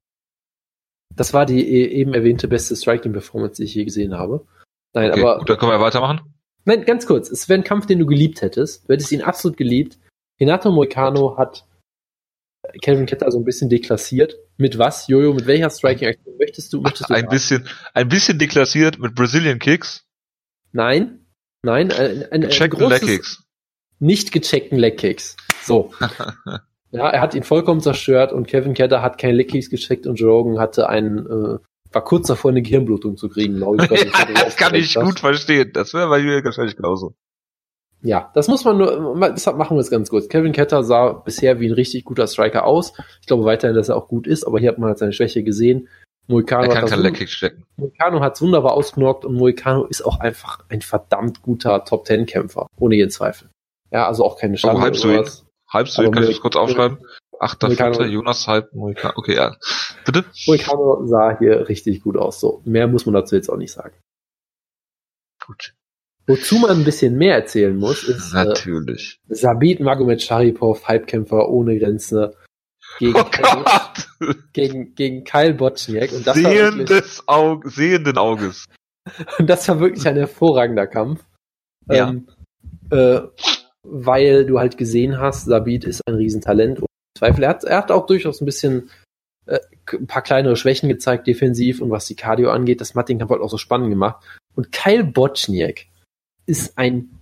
Das war die e- eben erwähnte beste Striking-Performance, die ich je gesehen habe. Nein, Okay, aber gut, dann können wir weitermachen. nein, ganz kurz. Es wäre ein Kampf, den du geliebt hättest. Du hättest ihn absolut geliebt. Renato Moicano hat Kelvin Ketter so ein bisschen deklassiert. Mit was, Jojo? Mit welcher Striking-Aktion möchtest du? Möchtest du Ein bisschen, ein bisschen deklassiert mit Brazilian Kicks, Nein, nein, ein, ein, ein gecheckten großes, Leg Kicks. nicht gecheckten Leckkicks. So. ja, er hat ihn vollkommen zerstört und Kevin Ketter hat keine Leckkicks gecheckt und Joe Rogan hatte einen, äh, war kurz davor, eine Gehirnblutung zu kriegen, glaube ich. sich das kann ich gut verstehen. Das wäre bei mir wahrscheinlich genauso. Ja, das muss man nur, deshalb machen wir es ganz kurz. Kevin Ketter sah bisher wie ein richtig guter Striker aus. Ich glaube weiterhin, dass er auch gut ist, aber hier hat man halt seine Schwäche gesehen. Moicano Er hat es wunderbar ausgenockt und Moicano ist auch einfach ein verdammt guter Top-Ten-Kämpfer. Ohne jeden Zweifel. Ja, also auch keine Schande. Oh, was. Halbst du, Aber kann ich das kurz aufschreiben? Achter, Vierter, Jonas halb, Moicano. Okay, ja. Bitte? Moicano sah hier richtig gut aus. So, mehr muss man dazu jetzt auch nicht sagen. Gut. Wozu man ein bisschen mehr erzählen muss, ist äh, Natürlich. Sabit Magomed Sharipov, Halbkämpfer ohne Grenze, gegen, Oh Kyle, gegen, gegen Kyle Botchniak. Und das, war wirklich, Sehendes Auge, sehenden Auges. und das war wirklich ein hervorragender Kampf. Ja. Ähm, äh, weil du halt gesehen hast, Sabit ist ein Riesentalent. Und Zweifel. Er hat, er hat auch durchaus ein bisschen äh, ein paar kleinere Schwächen gezeigt, defensiv und was die Cardio angeht. Das hat den Kampf halt auch so spannend gemacht. Und Kyle Botchniak ist ein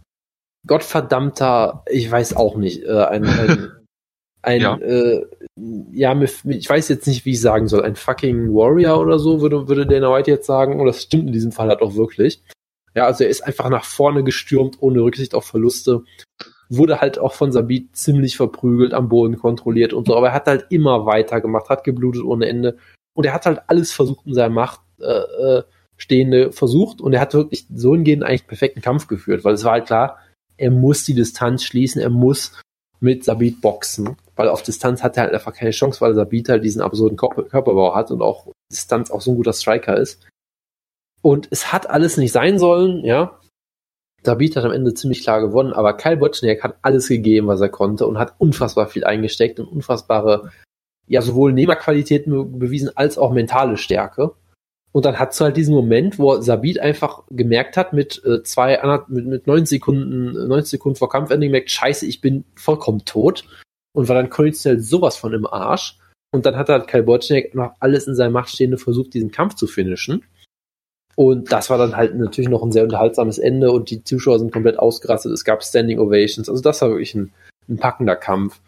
gottverdammter, ich weiß auch nicht, äh, ein, ein, ein Ja. äh, ja, ich weiß jetzt nicht, wie ich sagen soll, ein fucking Warrior oder so, würde, würde Dana White jetzt sagen. Und das stimmt in diesem Fall halt auch wirklich. Ja, also er ist einfach nach vorne gestürmt, ohne Rücksicht auf Verluste. Wurde halt auch von Sabit ziemlich verprügelt, am Boden kontrolliert und so, aber er hat halt immer weitergemacht, hat geblutet ohne Ende. Und er hat halt alles versucht in seiner Macht, äh, äh, Stehende versucht und er hat wirklich so hingehend eigentlich einen perfekten Kampf geführt, weil es war halt klar, er muss die Distanz schließen, er muss mit Sabit boxen, weil auf Distanz hat er halt einfach keine Chance, weil Sabit halt diesen absurden Körperbau hat und auch Distanz auch so ein guter Striker ist. Und es hat alles nicht sein sollen, ja. Sabit hat am Ende ziemlich klar gewonnen, aber Kyle Botschniak hat alles gegeben, was er konnte und hat unfassbar viel eingesteckt und unfassbare, ja, sowohl Nehmerqualitäten bewiesen als auch mentale Stärke. Und dann hat es halt diesen Moment, wo Sabit einfach gemerkt hat, mit äh, zwei, mit, mit neun Sekunden, 90 Sekunden vor Kampfende gemerkt, scheiße, ich bin vollkommen tot. Und war dann konditionell sowas von im Arsch. Und dann hat halt Kai Botschnik noch alles in seiner Macht Stehende versucht, diesen Kampf zu finishen. Und das war dann halt natürlich noch ein sehr unterhaltsames Ende und die Zuschauer sind komplett ausgerastet. Es gab Standing Ovations. Also das war wirklich ein, ein packender Kampf.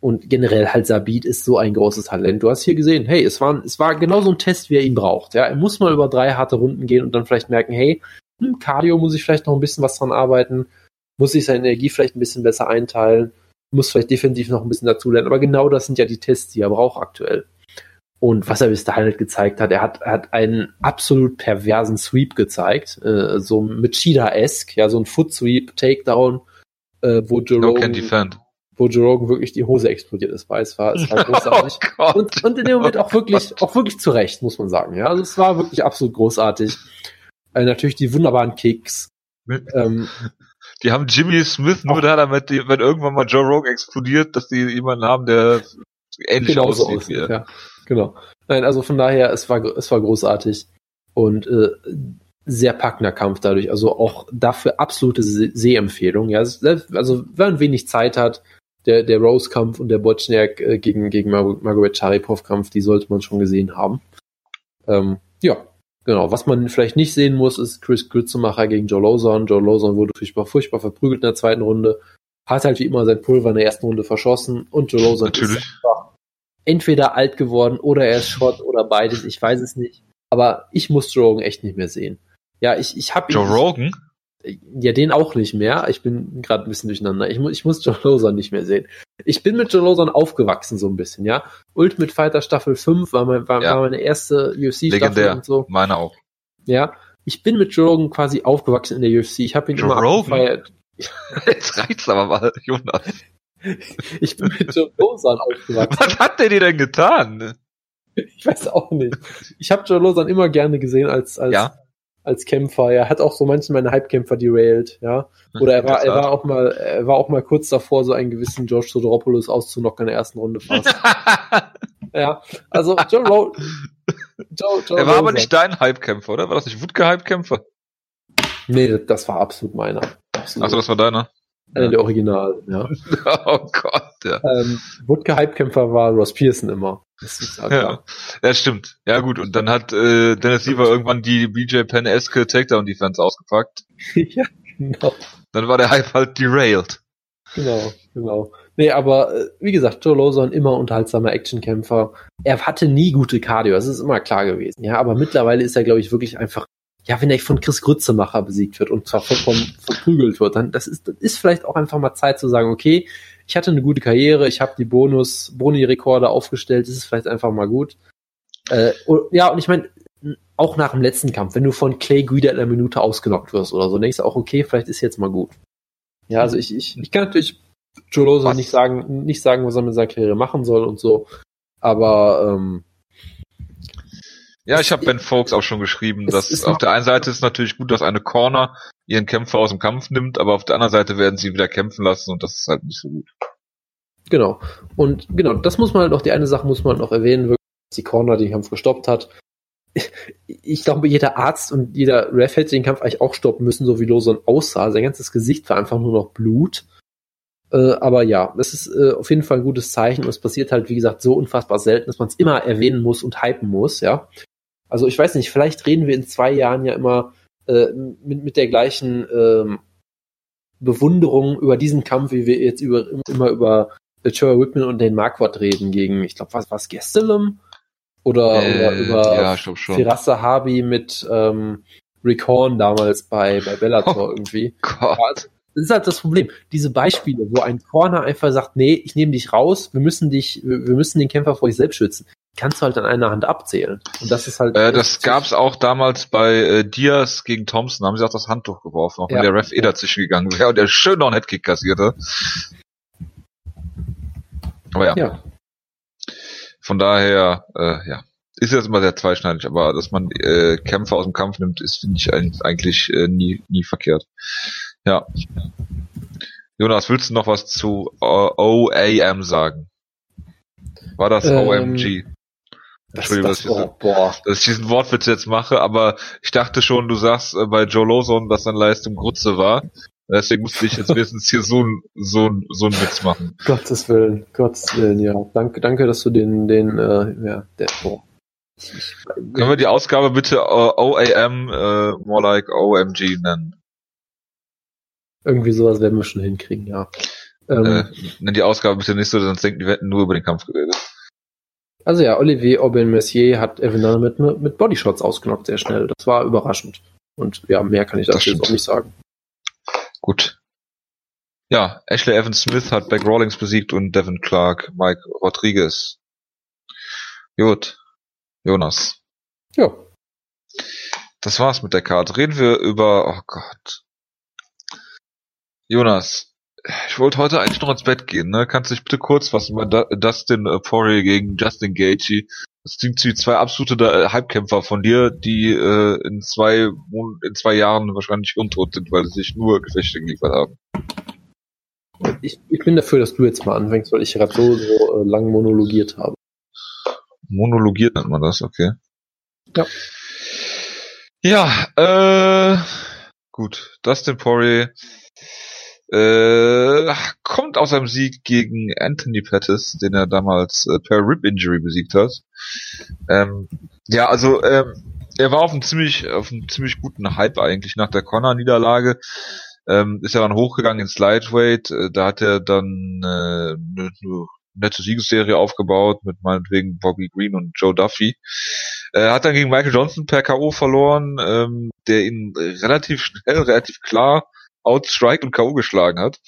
Und generell halt Sabit ist so ein großes Talent. Du hast hier gesehen, hey, es war, es war genau so ein Test, wie er ihn braucht. Ja, er muss mal über drei harte Runden gehen und dann vielleicht merken, hey, hm, Cardio muss ich vielleicht noch ein bisschen was dran arbeiten, muss ich seine Energie vielleicht ein bisschen besser einteilen, muss vielleicht defensiv noch ein bisschen dazulernen. Aber genau das sind ja die Tests, die er braucht aktuell. Und was er bis dahin halt gezeigt hat, er hat, er hat einen absolut perversen Sweep gezeigt, äh, so mit Cheetah-esque, ja, so ein Foot-Sweep, Takedown, äh, wo Jerome, no can defend wo Joe Rogan wirklich die Hose explodiert ist, weil es war, es war großartig. Oh und, und in dem Moment auch wirklich, auch wirklich zurecht, muss man sagen. Ja, also es war wirklich absolut großartig. Äh, natürlich die wunderbaren Kicks. ähm, die haben Jimmy Smith nur da, damit die, wenn irgendwann mal Joe Rogan explodiert, dass die jemanden haben, der ähnlich genau aussieht. So ja, genau. Nein, also von daher, es war, es war großartig und äh, sehr packender Kampf dadurch. Also auch dafür absolute Sehempfehlung. Ja, also wenn man wenig Zeit hat, der, der Rose-Kampf und der Botschniak äh, gegen, gegen Mar Margaret Charipov-Kampf, die sollte man schon gesehen haben. Ähm, ja, genau. Was man vielleicht nicht sehen muss, ist Chris Grützemacher gegen Joe Lozon. Joe Lozon wurde furchtbar, furchtbar verprügelt in der zweiten Runde. Hat halt wie immer sein Pulver in der ersten Runde verschossen und Joe Lozon ist einfach entweder alt geworden oder er ist Schrott oder beides. Ich weiß es nicht. Aber ich muss Joe Rogan echt nicht mehr sehen. Ja, ich, ich habe Joe Rogan? Ja, den auch nicht mehr. Ich bin gerade ein bisschen durcheinander. Ich, mu ich muss John Lozon nicht mehr sehen. Ich bin mit John Lozon aufgewachsen so ein bisschen, ja. Ultimate Fighter Staffel 5 war, mein, war, ja. war meine erste UFC-Staffel und so. Meine auch. Ja. Ich bin mit Joe Rogan quasi aufgewachsen in der UFC. Ich habe ihn Joe immer Rogan? Jetzt reicht's aber mal, Jonas. ich bin mit Joe Lozon aufgewachsen. Was hat der dir denn getan? Ich weiß auch nicht. Ich habe Joe Lozon immer gerne gesehen als, als ja? Als Kämpfer. Er hat auch so manchmal meine Hype-Kämpfer derailed, ja. Oder er war, er war auch mal, er war auch mal kurz davor, so einen gewissen George Sodoropoulos auszunocken in der ersten Runde fast. ja, also Joe Ro Joe, Joe Er war Rosa. aber nicht dein Hype-Kämpfer, oder? War das nicht Wutke-Hype-Kämpfer? Nee, das war absolut meiner. Absolut. Achso, das war deiner? Einer ja. der Original, ja. oh Gott, ja. Ähm, Wutke Hype-Kämpfer war Ross Pearson immer. Das ist ja, ja. stimmt. Ja gut, und dann hat äh, Dennis Siever irgendwann die BJ Penn-eske Takedown-Defense ausgepackt. ja, genau. Dann war der Hype halt derailed. Genau, genau. Nee, aber äh, wie gesagt, Joe Lawson immer unterhaltsamer Actionkämpfer. Er hatte nie gute Cardio, das ist immer klar gewesen. Ja, aber mittlerweile ist er, glaube ich, wirklich einfach, ja, wenn er von Chris Grützemacher besiegt wird und zwar vollkommen verprügelt wird, dann das ist, das ist vielleicht auch einfach mal Zeit zu sagen, okay, ich hatte eine gute Karriere, ich habe die Bonus, Boni-Rekorde aufgestellt, das ist vielleicht einfach mal gut. Äh, und, ja, und ich meine, auch nach dem letzten Kampf, wenn du von Clay Guida in einer Minute ausgelockt wirst oder so, denkst du auch, okay, vielleicht ist jetzt mal gut. Ja, also ich, ich, ich kann natürlich Joe Loza nicht sagen, nicht sagen, was er mit seiner Karriere machen soll und so, aber ähm, ja, ich habe Ben Folks auch schon geschrieben, dass auf der einen Seite ist natürlich gut, dass eine Corner ihren Kämpfer aus dem Kampf nimmt, aber auf der anderen Seite werden sie wieder kämpfen lassen und das ist halt nicht so gut. Genau. Und genau, das muss man halt noch, die eine Sache muss man noch erwähnen, wirklich, dass die Corner den Kampf gestoppt hat. Ich glaube, jeder Arzt und jeder Ref hätte den Kampf eigentlich auch stoppen müssen, so wie Lawson aussah. Sein ganzes Gesicht war einfach nur noch Blut. Äh, aber ja, das ist äh, auf jeden Fall ein gutes Zeichen und es passiert halt, wie gesagt, so unfassbar selten, dass man es immer erwähnen muss und hypen muss, ja. Also ich weiß nicht, vielleicht reden wir in zwei Jahren ja immer äh, mit, mit der gleichen ähm, Bewunderung über diesen Kampf, wie wir jetzt über, immer über Joe Whitman und den Marquardt reden gegen, ich glaube, was was Gastelum oder, äh, oder über ja, Firas Sahabi mit ähm, Rick Horn damals bei, bei Bellator oh, irgendwie. Gott. Das ist halt das Problem. Diese Beispiele, wo ein Corner einfach sagt, nee, ich nehme dich raus, wir müssen dich, wir müssen den Kämpfer vor sich selbst schützen kannst du halt an einer Hand abzählen. Und das ist halt. Äh, das gab's auch damals bei äh, Diaz gegen Thompson, haben sie auch das Handtuch geworfen, auch wenn der Ref eh dazwischen gegangen wäre und der schön noch einen Headkick kassierte. Aber ja. ja. Von daher, äh, ja. Ist jetzt immer sehr zweischneidig, aber dass man äh, Kämpfer aus dem Kampf nimmt, ist, finde ich, eigentlich äh, nie, nie verkehrt. Ja. Jonas, willst du noch was zu äh, OAM sagen? War das ähm, OMG? Entschuldigung, das, das, dass, ich, oh, dass ich diesen Wortwitz jetzt mache, aber ich dachte schon, du sagst äh, bei Joe Lawson, dass seine Leistung Grutze war. Deswegen musste ich jetzt wenigstens hier so ein so ein so ein Witz machen. Gottes Willen, Gottes Willen, ja. Danke, danke, dass du den den äh, ja der boah. Können wir die Ausgabe bitte äh, OAM äh, more like OMG nennen? Irgendwie sowas werden wir schon hinkriegen, ja. Ähm, äh, nenn die Ausgabe bitte nicht so, sonst denken die, wir hätten nur über den Kampf geredet. Also ja, Olivier Aubin-Mercier hat Evan Dunham mit, mit Bodyshots ausgenockt sehr schnell. Das war überraschend. Und ja, mehr kann ich dazu jetzt auch nicht sagen. Gut. Ja, Ashley Evans Smith hat Beck Rawlings besiegt und Devin Clark, Mike Rodriguez. Gut. Jonas. Ja. Das war's mit der Karte. Reden wir über, oh Gott. Jonas, ich wollte heute eigentlich noch ins Bett gehen, ne? Kannst du dich bitte kurz fassen bei Dustin äh, Poirier gegen Justin Gaethje? Das sind zwei absolute äh, Halbkämpfer von dir, die äh, in zwei in zwei Jahren wahrscheinlich untot sind, weil sie sich nur Gefechte geliefert haben. Ich, ich bin dafür, dass du jetzt mal anfängst, weil ich gerade so, so äh, lang monologiert habe. Monologiert nennt man das, okay. Ja. Ja, äh, gut. Dustin Poirier äh, kommt aus einem Sieg gegen Anthony Pettis, den er damals äh, per Rib Injury besiegt hat. Ähm, ja, also ähm, er war auf einem ziemlich, auf einem ziemlich guten Hype eigentlich nach der Connor-Niederlage. Ähm, ist er dann hochgegangen ins Lightweight. Äh, da hat er dann äh, eine, nette Siegesserie aufgebaut mit meinetwegen Bobby Green und Joe Duffy. Er hat dann gegen Michael Johnson per K.O. verloren, ähm, der ihn relativ schnell, relativ klar Outstrike und K.O. geschlagen hat.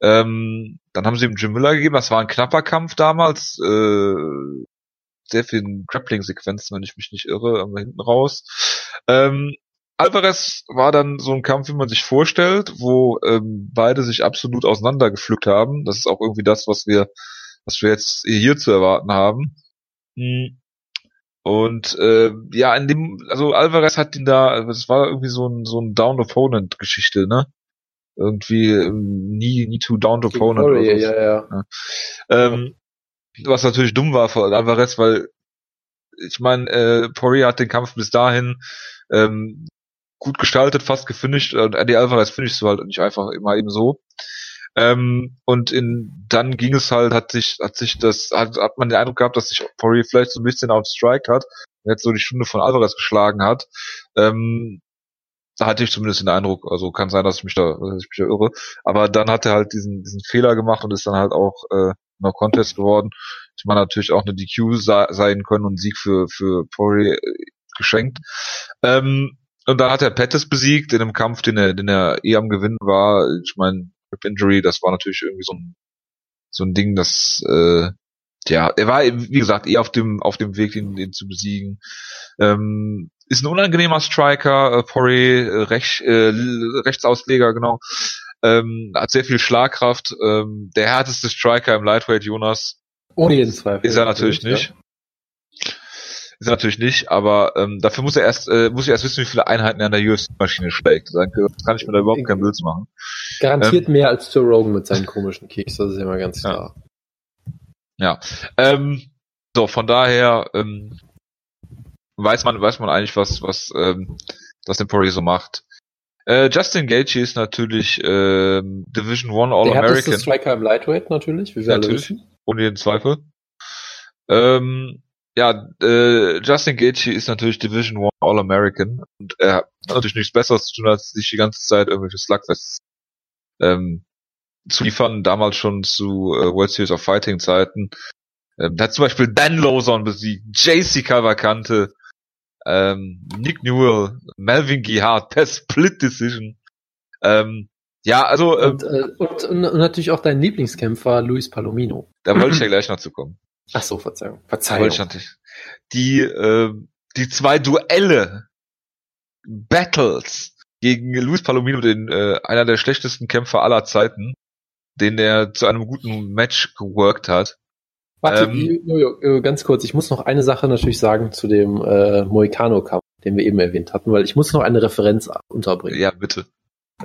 Ähm, dann haben sie ihm Jim Miller gegeben, das war ein knapper Kampf damals, äh, sehr vielen Grappling-Sequenzen, wenn ich mich nicht irre, irgendwo hinten raus. Ähm, Alvarez war dann so ein Kampf, wie man sich vorstellt, wo ähm, beide sich absolut auseinandergepflückt haben. Das ist auch irgendwie das, was wir, was wir jetzt hier zu erwarten haben. Hm. Und äh, ja, in dem, also Alvarez hat ihn da, es war irgendwie so ein so ein Down Opponent Geschichte, ne? Irgendwie ähm, nie nie too down opponent. Oder so. ja, ja. ja. Ähm, was natürlich dumm war für Alvarez, weil ich meine, äh, Poirier hat den Kampf bis dahin ähm, gut gestaltet, fast gefinisht. Und Eddie Alvarez finishst du halt nicht einfach immer eben so. Ähm, und in, dann ging es halt, hat sich, hat sich das, hat, hat man den Eindruck gehabt, dass sich Poirier vielleicht so ein bisschen auf Strike hat, jetzt so die Stunde von Alvarez geschlagen hat. Ähm, da hatte ich zumindest den Eindruck, also kann sein, dass ich mich da, dass ich mich da irre. Aber dann hat er halt diesen, diesen Fehler gemacht und ist dann halt auch äh, No Contest geworden. Ich meine natürlich auch eine DQ sein können und Sieg für, für Poirier äh, geschenkt. Ähm, und dann hat er Pettis besiegt in einem Kampf, den er, den er eh am Gewinnen war. Ich meine, Rip Injury, das war natürlich irgendwie so ein, so ein Ding, das, äh, ja, er war, wie gesagt, eh auf dem, auf dem Weg, ihn, ihn zu besiegen. Ähm, ist ein unangenehmer Striker, äh, Poirier, äh, Rech, äh, Rechtsausleger, genau. Ähm, hat sehr viel Schlagkraft. Ähm, der härteste Striker im Lightweight, Jonas. Ohne jeden Zweifel. Ist er natürlich nicht. Ist natürlich nicht, aber ähm, dafür muss er erst, äh, muss ich erst wissen, wie viele Einheiten er an der UFC-Maschine schlägt. Dann kann ich mir da überhaupt keinen Bild machen. Garantiert ähm, mehr als Joe Rogan mit seinen komischen Kicks, das ist ja mal ganz klar. Ja. ja. Ähm, so, von daher ähm, weiß man, weiß man eigentlich, was, was ähm, das Poirier so macht. Äh, Justin Gaethje ist natürlich ähm, Division One All-American. Der Striker im Lightweight natürlich, wie wir natürlich, alle wissen. Ohne jeden Zweifel. Ähm, ja, äh, Justin Gaethje ist natürlich Division One All-American und er hat natürlich nichts Besseres zu tun, als sich die ganze Zeit irgendwelche Slugfests ähm, zu liefern, damals schon zu äh, World Series of Fighting Zeiten. Ähm, er hat zum Beispiel Dan Lawson besiegt, JC Cavalcante, ähm, Nick Newell, Melvin Gihard per Split Decision. Ähm, ja, also äh, und, äh, und, und, natürlich auch dein Lieblingskämpfer Luis Palomino. Da wollte ich ja gleich noch zu kommen. Ach so, Verzeihung. Verzeihung. Die äh, die zwei Duelle, Battles gegen Luis Palomino, den äh, einer der schlechtesten Kämpfer aller Zeiten, den er zu einem guten Match geworkt hat. Warte, ähm, Jojo, ganz kurz, ich muss noch eine Sache natürlich sagen zu dem äh, Moicano-Kampf, den wir eben erwähnt hatten, weil ich muss noch eine Referenz unterbringen. Ja, bitte.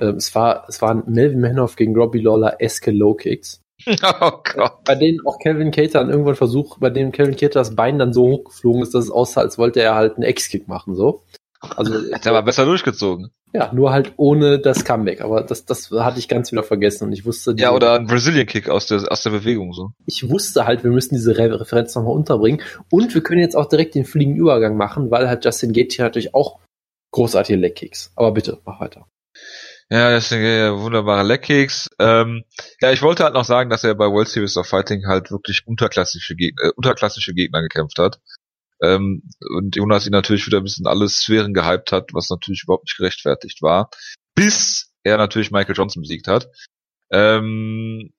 Ähm, es war, es waren Melvin Manoff gegen Robbie Lawler eske Low Kicks. Oh Gott. Bei denen auch Kevin Cater an irgendwann versucht, bei dem Kevin Cater das Bein dann so hochgeflogen ist, dass es aussah, als wollte er halt einen Ex-Kick machen, so. Also. Hat er aber besser durchgezogen. Ja, nur halt ohne das Comeback. Aber das, das hatte ich ganz wieder vergessen und ich wusste. Ja, oder ein Brazilian Kick aus der, aus der Bewegung so. Ich wusste halt, wir müssen diese Re Referenz nochmal unterbringen und wir können jetzt auch direkt den fliegenden Übergang machen, weil halt Justin Gaethje natürlich auch großartige Leg Kicks. Aber bitte, mach weiter. Ja, das sind ja wunderbare Leckkicks. Ähm, ja, ich wollte halt noch sagen, dass er bei World Series of Fighting halt wirklich unterklassische Gegner, äh, unterklassische Gegner gekämpft hat. Ähm, und Jonas ihn natürlich wieder ein bisschen alle Sphären gehypt hat, was natürlich überhaupt nicht gerechtfertigt war. Bis er natürlich Michael Johnson besiegt hat. Ähm,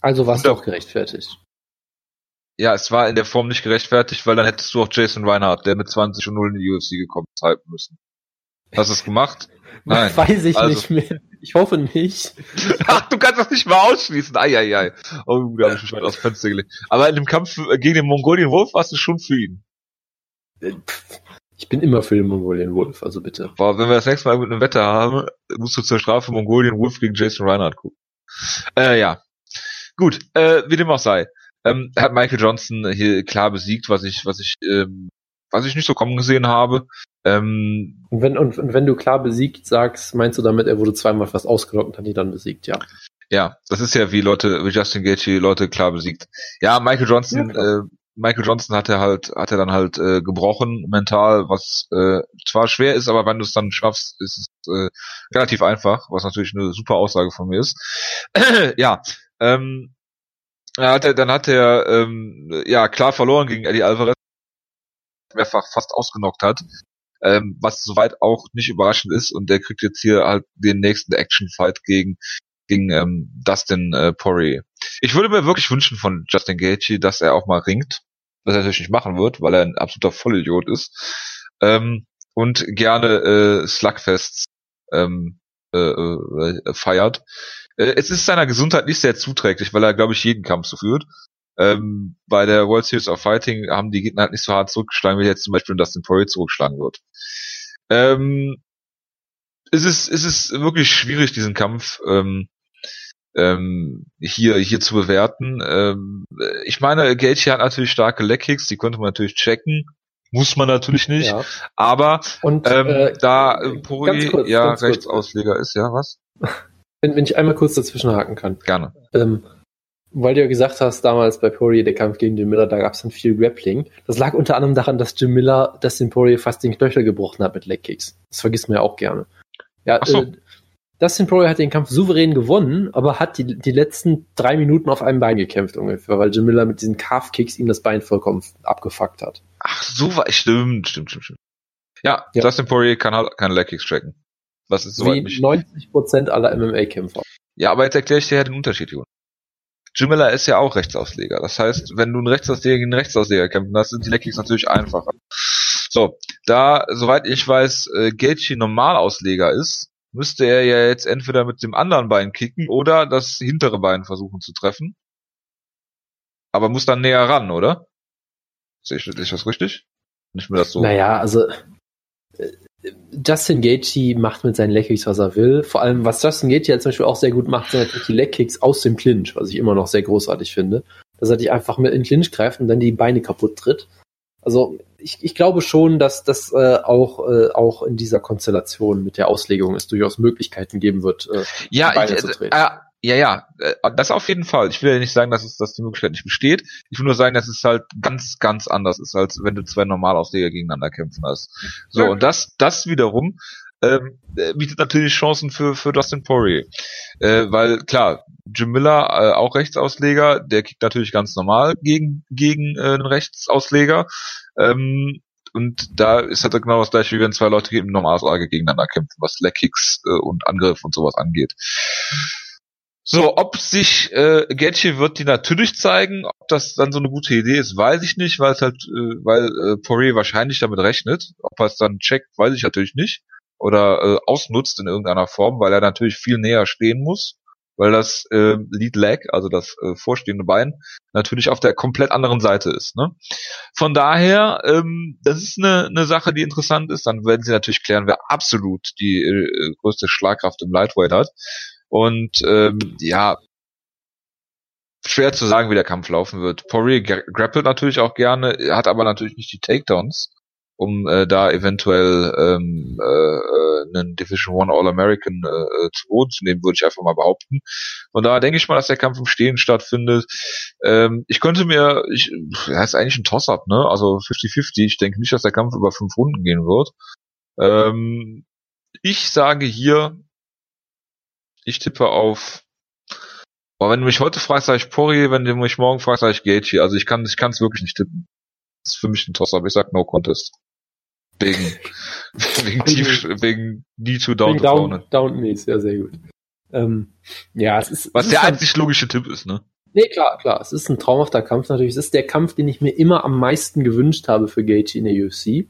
also war es doch gerechtfertigt. Ja, es war in der Form nicht gerechtfertigt, weil dann hättest du auch Jason Reinhardt, der mit 20 und 0 in die UFC gekommen ist, hypen müssen. Hast du es gemacht? Nein. Weiß ich also. nicht mehr. Ich hoffe nicht. Ach, du kannst das nicht mal ausschließen. Eieiei. Oh, da habe ich mich weit aus Fenster gelegt. Aber in dem Kampf gegen den Mongolian Wolf warst du schon für ihn. Ich bin immer für den Mongolian Wolf, also bitte. Boah, wenn wir das nächste Mal mit einem Wetter haben, musst du zur Strafe Mongolian Wolf gegen Jason Reinhardt gucken. Äh, ja. Gut, äh, wie dem auch sei. Ähm, hat Michael Johnson hier klar besiegt, was ich, was ich, ähm, was ich nicht so kommen gesehen habe. Ähm, und, wenn, und, und wenn du klar besiegt sagst, meinst du damit, er wurde zweimal fast ausgelockt und hat ihn dann besiegt, ja. Ja, das ist ja wie Leute, wie Justin Gaethje Leute klar besiegt. Ja, Michael Johnson, ja, äh, Michael Johnson hat er halt, hat er dann halt äh, gebrochen mental, was äh, zwar schwer ist, aber wenn du es dann schaffst, ist es äh, relativ einfach, was natürlich eine super Aussage von mir ist. ja, ähm, hat er, dann hat er ähm, ja klar verloren gegen Eddie Alvarez, mehrfach fast ausgenockt hat ähm, was soweit auch nicht überraschend ist und der kriegt jetzt hier halt den nächsten Action-Fight gegen gegen ähm, Dustin äh, Poirier. Ich würde mir wirklich wünschen von Justin Gaethje, dass er auch mal ringt, was er natürlich nicht machen wird, weil er ein absoluter Vollidiot ist ähm, und gerne äh, Slugfests ähm, äh, äh, feiert. Äh, es ist seiner Gesundheit nicht sehr zuträglich, weil er, glaube ich, jeden Kampf so führt. Ähm, bei der World Series of Fighting haben die Gegner halt nicht so hart zurückgeschlagen, wie jetzt zum Beispiel Dustin Poirier zurückschlagen wird. Ähm, es ist, es ist wirklich schwierig, diesen Kampf ähm, ähm, hier, hier zu bewerten. Ähm, ich meine, Gaethje hat natürlich starke Leckkicks, die konnte man natürlich checken. Muss man natürlich nicht. Ja. Aber Und, ähm, äh, da Poirier kurz, ja Rechtsausleger ist, ja, was? Wenn, wenn ich einmal kurz dazwischen haken kann. Gerne. Ähm, weil du ja gesagt hast, damals bei Poirier, der Kampf gegen Jim Miller, da gab es dann viel Grappling. Das lag unter anderem daran, dass Jim Miller Dustin Poirier fast den Knöchel gebrochen hat mit Legkicks. Das vergisst man ja auch gerne. Ja, so. äh, Dustin Poirier hat den Kampf souverän gewonnen, aber hat die, die letzten drei Minuten auf einem Bein gekämpft ungefähr, weil Jim Miller mit diesen Calf-Kicks ihm das Bein vollkommen abgefuckt hat. Ach, so war, stimmt, stimmt, stimmt, stimmt. Ja, ja. Dustin Poirier kann halt keine Legkicks tracken. Was ist soweit Wie 90% aller MMA-Kämpfer. Ja, aber jetzt erkläre ich dir ja den Unterschied, Jonas. Jim Miller ist ja auch Rechtsausleger. Das heißt, wenn du einen Rechtsausleger gegen einen Rechtsausleger kämpfen hast, sind die Leckkicks natürlich einfacher. So, da, soweit ich weiß, äh, Gaethje Normalausleger ist, müsste er ja jetzt entweder mit dem anderen Bein kicken oder das hintere Bein versuchen zu treffen. Aber muss dann näher ran, oder? Sehe ich, sehe ich das richtig? Nicht mehr das so. Naja, also äh, Justin Gaethje macht mit seinen Leckkicks, was er will. Vor allem, was Justin Gaethje zum Beispiel auch sehr gut macht, sind natürlich die Leckkicks aus dem Clinch, was ich immer noch sehr großartig finde. Dass er dich einfach mit in den Clinch greift und dann die Beine kaputt tritt. Also ich, ich glaube schon, dass das äh, auch, äh, auch in dieser Konstellation mit der Auslegung es durchaus Möglichkeiten geben wird, äh, ja, Beine ich, zu treten. Äh, ja, ja, äh, das auf jeden Fall. Ich will ja nicht sagen, dass es, dass die Möglichkeit nicht besteht. Ich will nur sagen, dass es halt ganz, ganz anders ist, als wenn du zwei Normalausleger gegeneinander kämpfen hast. So, ja. und das, das wiederum ähm, äh, bietet natürlich Chancen für, für Dustin Poirier. Äh, weil, klar, Jim Miller, äh, auch Rechtsausleger, der kickt natürlich ganz normal gegen, gegen äh, einen Rechtsausleger. Ähm, und da ist halt genau das gleiche, wie wenn zwei Leute im Normalslage gegeneinander kämpfen, was Leg Kicks äh, und Angriff und sowas angeht. So, ob sich äh, Gaethje wird die natürlich zeigen, ob das dann so eine gute Idee ist, weiß ich nicht, weil es halt, äh, weil äh, Poirier wahrscheinlich damit rechnet. Ob er es dann checkt, weiß ich natürlich nicht oder äh, ausnutzt in irgendeiner Form, weil er natürlich viel näher stehen muss, weil das äh, Lead Leg, also das äh, vorstehende Bein, natürlich auf der komplett anderen Seite ist. Ne? Von daher, ähm, das ist eine, eine Sache, die interessant ist. Dann werden sie natürlich klären, wer absolut die äh, größte Schlagkraft im Lightweight hat. Und ähm, ja, schwer zu sagen, wie der Kampf laufen wird. Poirier grappelt natürlich auch gerne, hat aber natürlich nicht die Takedowns, um äh, da eventuell ähm, äh, äh einen Division One All-American äh, äh, zu Boden zu nehmen, würde ich einfach mal behaupten. Und da denke ich mal, dass der Kampf im Stehen stattfindet. Ähm, ich könnte mir, ich, ja, ist eigentlich ein Toss-up, ne? Also 50-50. Ich denke nicht, dass der Kampf über fünf Runden gehen wird. Ähm, ich sage hier, ich tippe auf. Aber wenn du mich heute fragst, sage ich Poirier, wenn du mich morgen fragst, sage ich Gaethje. Also ich kann, ich kann es wirklich nicht tippen. Das ist für mich ein Toss-up. Ich sag No Contest. Wegen, wegen, tief, wegen Knee to Down wegen down, down Knees, ja, sehr gut. Ähm, ja, es ist. Was es der ist einzig logische Tipp ist, ne? Nee, klar, klar. Es ist ein traumhafter Kampf natürlich. Es ist der Kampf, den ich mir immer am meisten gewünscht habe für Gaethje in der UFC.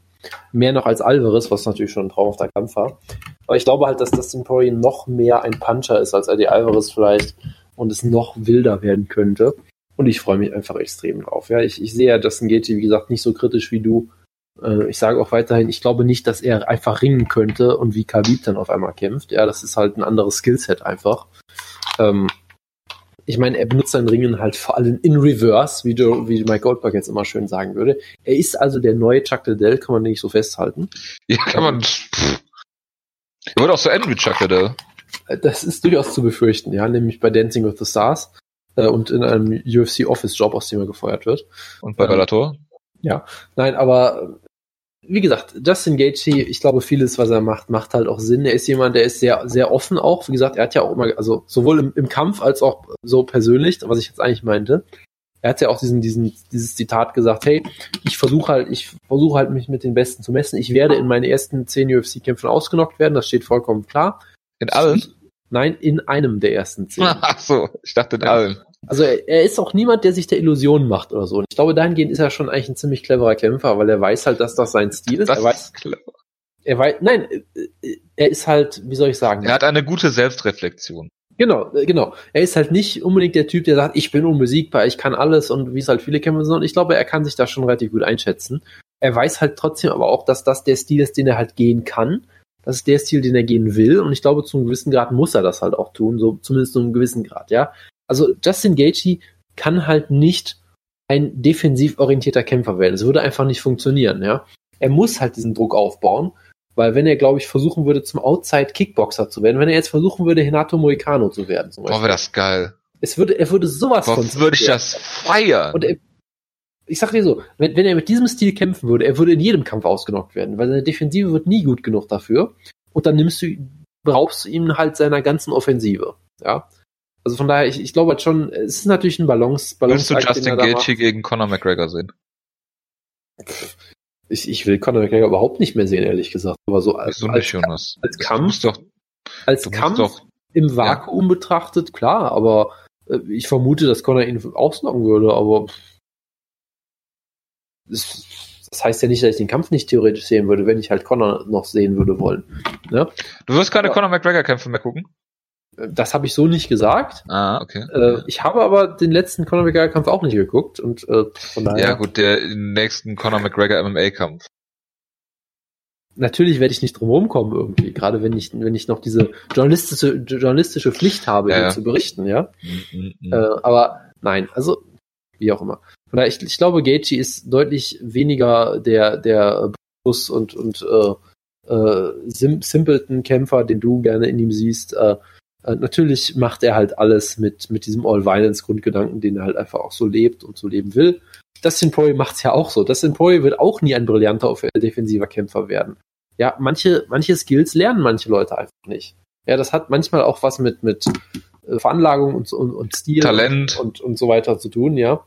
Mehr noch als Alvarez, was natürlich schon ein traumhafter Kampf war. Aber ich glaube halt, dass Dustin Poirier noch mehr ein Puncher ist als Eddie Alvarez vielleicht und es noch wilder werden könnte. Und ich freue mich einfach extrem drauf. Ja, ich, ich sehe ja Dustin Gaethje, wie gesagt, nicht so kritisch wie du. Äh, ich sage auch weiterhin, ich glaube nicht, dass er einfach ringen könnte und wie Khabib dann auf einmal kämpft. Ja, das ist halt ein anderes Skillset einfach. Ähm, ich meine, er benutzt sein Ringen halt vor allem in Reverse, wie, Joe, wie Mike Goldberg jetzt immer schön sagen würde. Er ist also der neue Chuck Liddell, kann man nicht so festhalten. Ja, kann man. Pff. Er wird auch so enden mit Chuck Liddell. Das ist durchaus zu befürchten, ja, nämlich bei Dancing with the Stars äh, und in einem UFC Office Job, aus dem er gefeuert wird. Und bei Bellator? Ja, nein, aber wie gesagt, Justin Gaethje, ich glaube, vieles, was er macht, macht halt auch Sinn. Er ist jemand, der ist sehr, sehr offen auch. Wie gesagt, er hat ja auch immer, also sowohl im, im Kampf als auch so persönlich, was ich jetzt eigentlich meinte. Er hat ja auch diesen, diesen, dieses Zitat gesagt, hey, ich versuche halt, ich versuche halt mich mit den Besten zu messen. Ich werde in meinen ersten zehn UFC-Kämpfen ausgenockt werden, das steht vollkommen klar. In allen? Nein, in einem der ersten zehn. Ach so, ich dachte in allen. Also er, er, ist auch niemand, der sich der Illusion macht oder so. Und ich glaube, dahingehend ist er schon eigentlich ein ziemlich cleverer Kämpfer, weil er weiß halt, dass das sein Stil ist. Das er weiß, ist clever. Er weiß, nein, er ist halt, wie soll ich sagen? Er hat eine gute Selbstreflexion. Genau, genau. Er ist halt nicht unbedingt der Typ, der sagt, ich bin unbesiegbar, ich kann alles und wie es halt viele Kämpfer sind. Und ich glaube, er kann sich da schon relativ gut einschätzen. Er weiß halt trotzdem aber auch, dass das der Stil ist, den er halt gehen kann. Das ist der Stil, den er gehen will. Und ich glaube, zu einem gewissen Grad muss er das halt auch tun, so zumindest zu einem gewissen Grad, ja. Also Justin Gaethje kann halt nicht ein defensiv orientierter Kämpfer werden. Es würde einfach nicht funktionieren, ja. Er muss halt diesen Druck aufbauen, weil wenn er, glaube ich, versuchen würde, zum Outside-Kickboxer zu werden, wenn er jetzt versuchen würde, Hinato Moicano zu werden, zum Beispiel. Boah, wäre das geil. Es würde, er würde sowas Boah, von. würde ich das feiern. Und er, ich sag dir so, wenn, wenn er mit diesem Stil kämpfen würde, er würde in jedem Kampf ausgenockt werden, weil seine Defensive wird nie gut genug dafür. Und dann nimmst du, brauchst du ihm halt seiner ganzen Offensive, ja. Also von daher, ich, ich glaube halt schon, es ist natürlich ein Balance. Balance Würdest du Justin Gaethje gegen Conor McGregor sehen? Ich, ich will Conor McGregor überhaupt nicht mehr sehen, ehrlich gesagt. Aber so als, Wieso nicht, Jonas? als Kampf, doch, als Kampf doch, im Vakuum ja. betrachtet, klar, aber äh, ich vermute, dass Conor ihn ausnocken würde, aber das, das, heißt ja nicht, dass ich den Kampf nicht theoretisch sehen würde, wenn ich halt Conor noch sehen würde wollen. Ne? Du wirst keine Conor McGregor-Kämpfe mehr gucken? Das habe ich so nicht gesagt. Ah, okay. Äh, ich habe aber den letzten Conor McGregor-Kampf auch nicht geguckt und äh, von daher. Ja gut, der nächsten Conor McGregor MMA-Kampf. Natürlich werde ich nicht drum kommen irgendwie, gerade wenn ich wenn ich noch diese journalistische journalistische Pflicht habe, ja, ja. zu berichten, ja. Mhm, äh, aber nein, also wie auch immer. Von daher, ich, ich glaube, Gaethje ist deutlich weniger der der Bus und und äh, äh, Sim Simpleton-Kämpfer, den du gerne in ihm siehst. Äh, äh, natürlich macht er halt alles mit, mit diesem All-Violence-Grundgedanken, den er halt einfach auch so lebt und so leben will. Dustin Poirier macht's ja auch so. Dustin Poirier wird auch nie ein brillanter defensiver Kämpfer werden. Ja, manche, manche Skills lernen manche Leute einfach nicht. Ja, das hat manchmal auch was mit, mit äh, Veranlagung und, und, und Stil Talent und, und, so weiter zu tun, ja.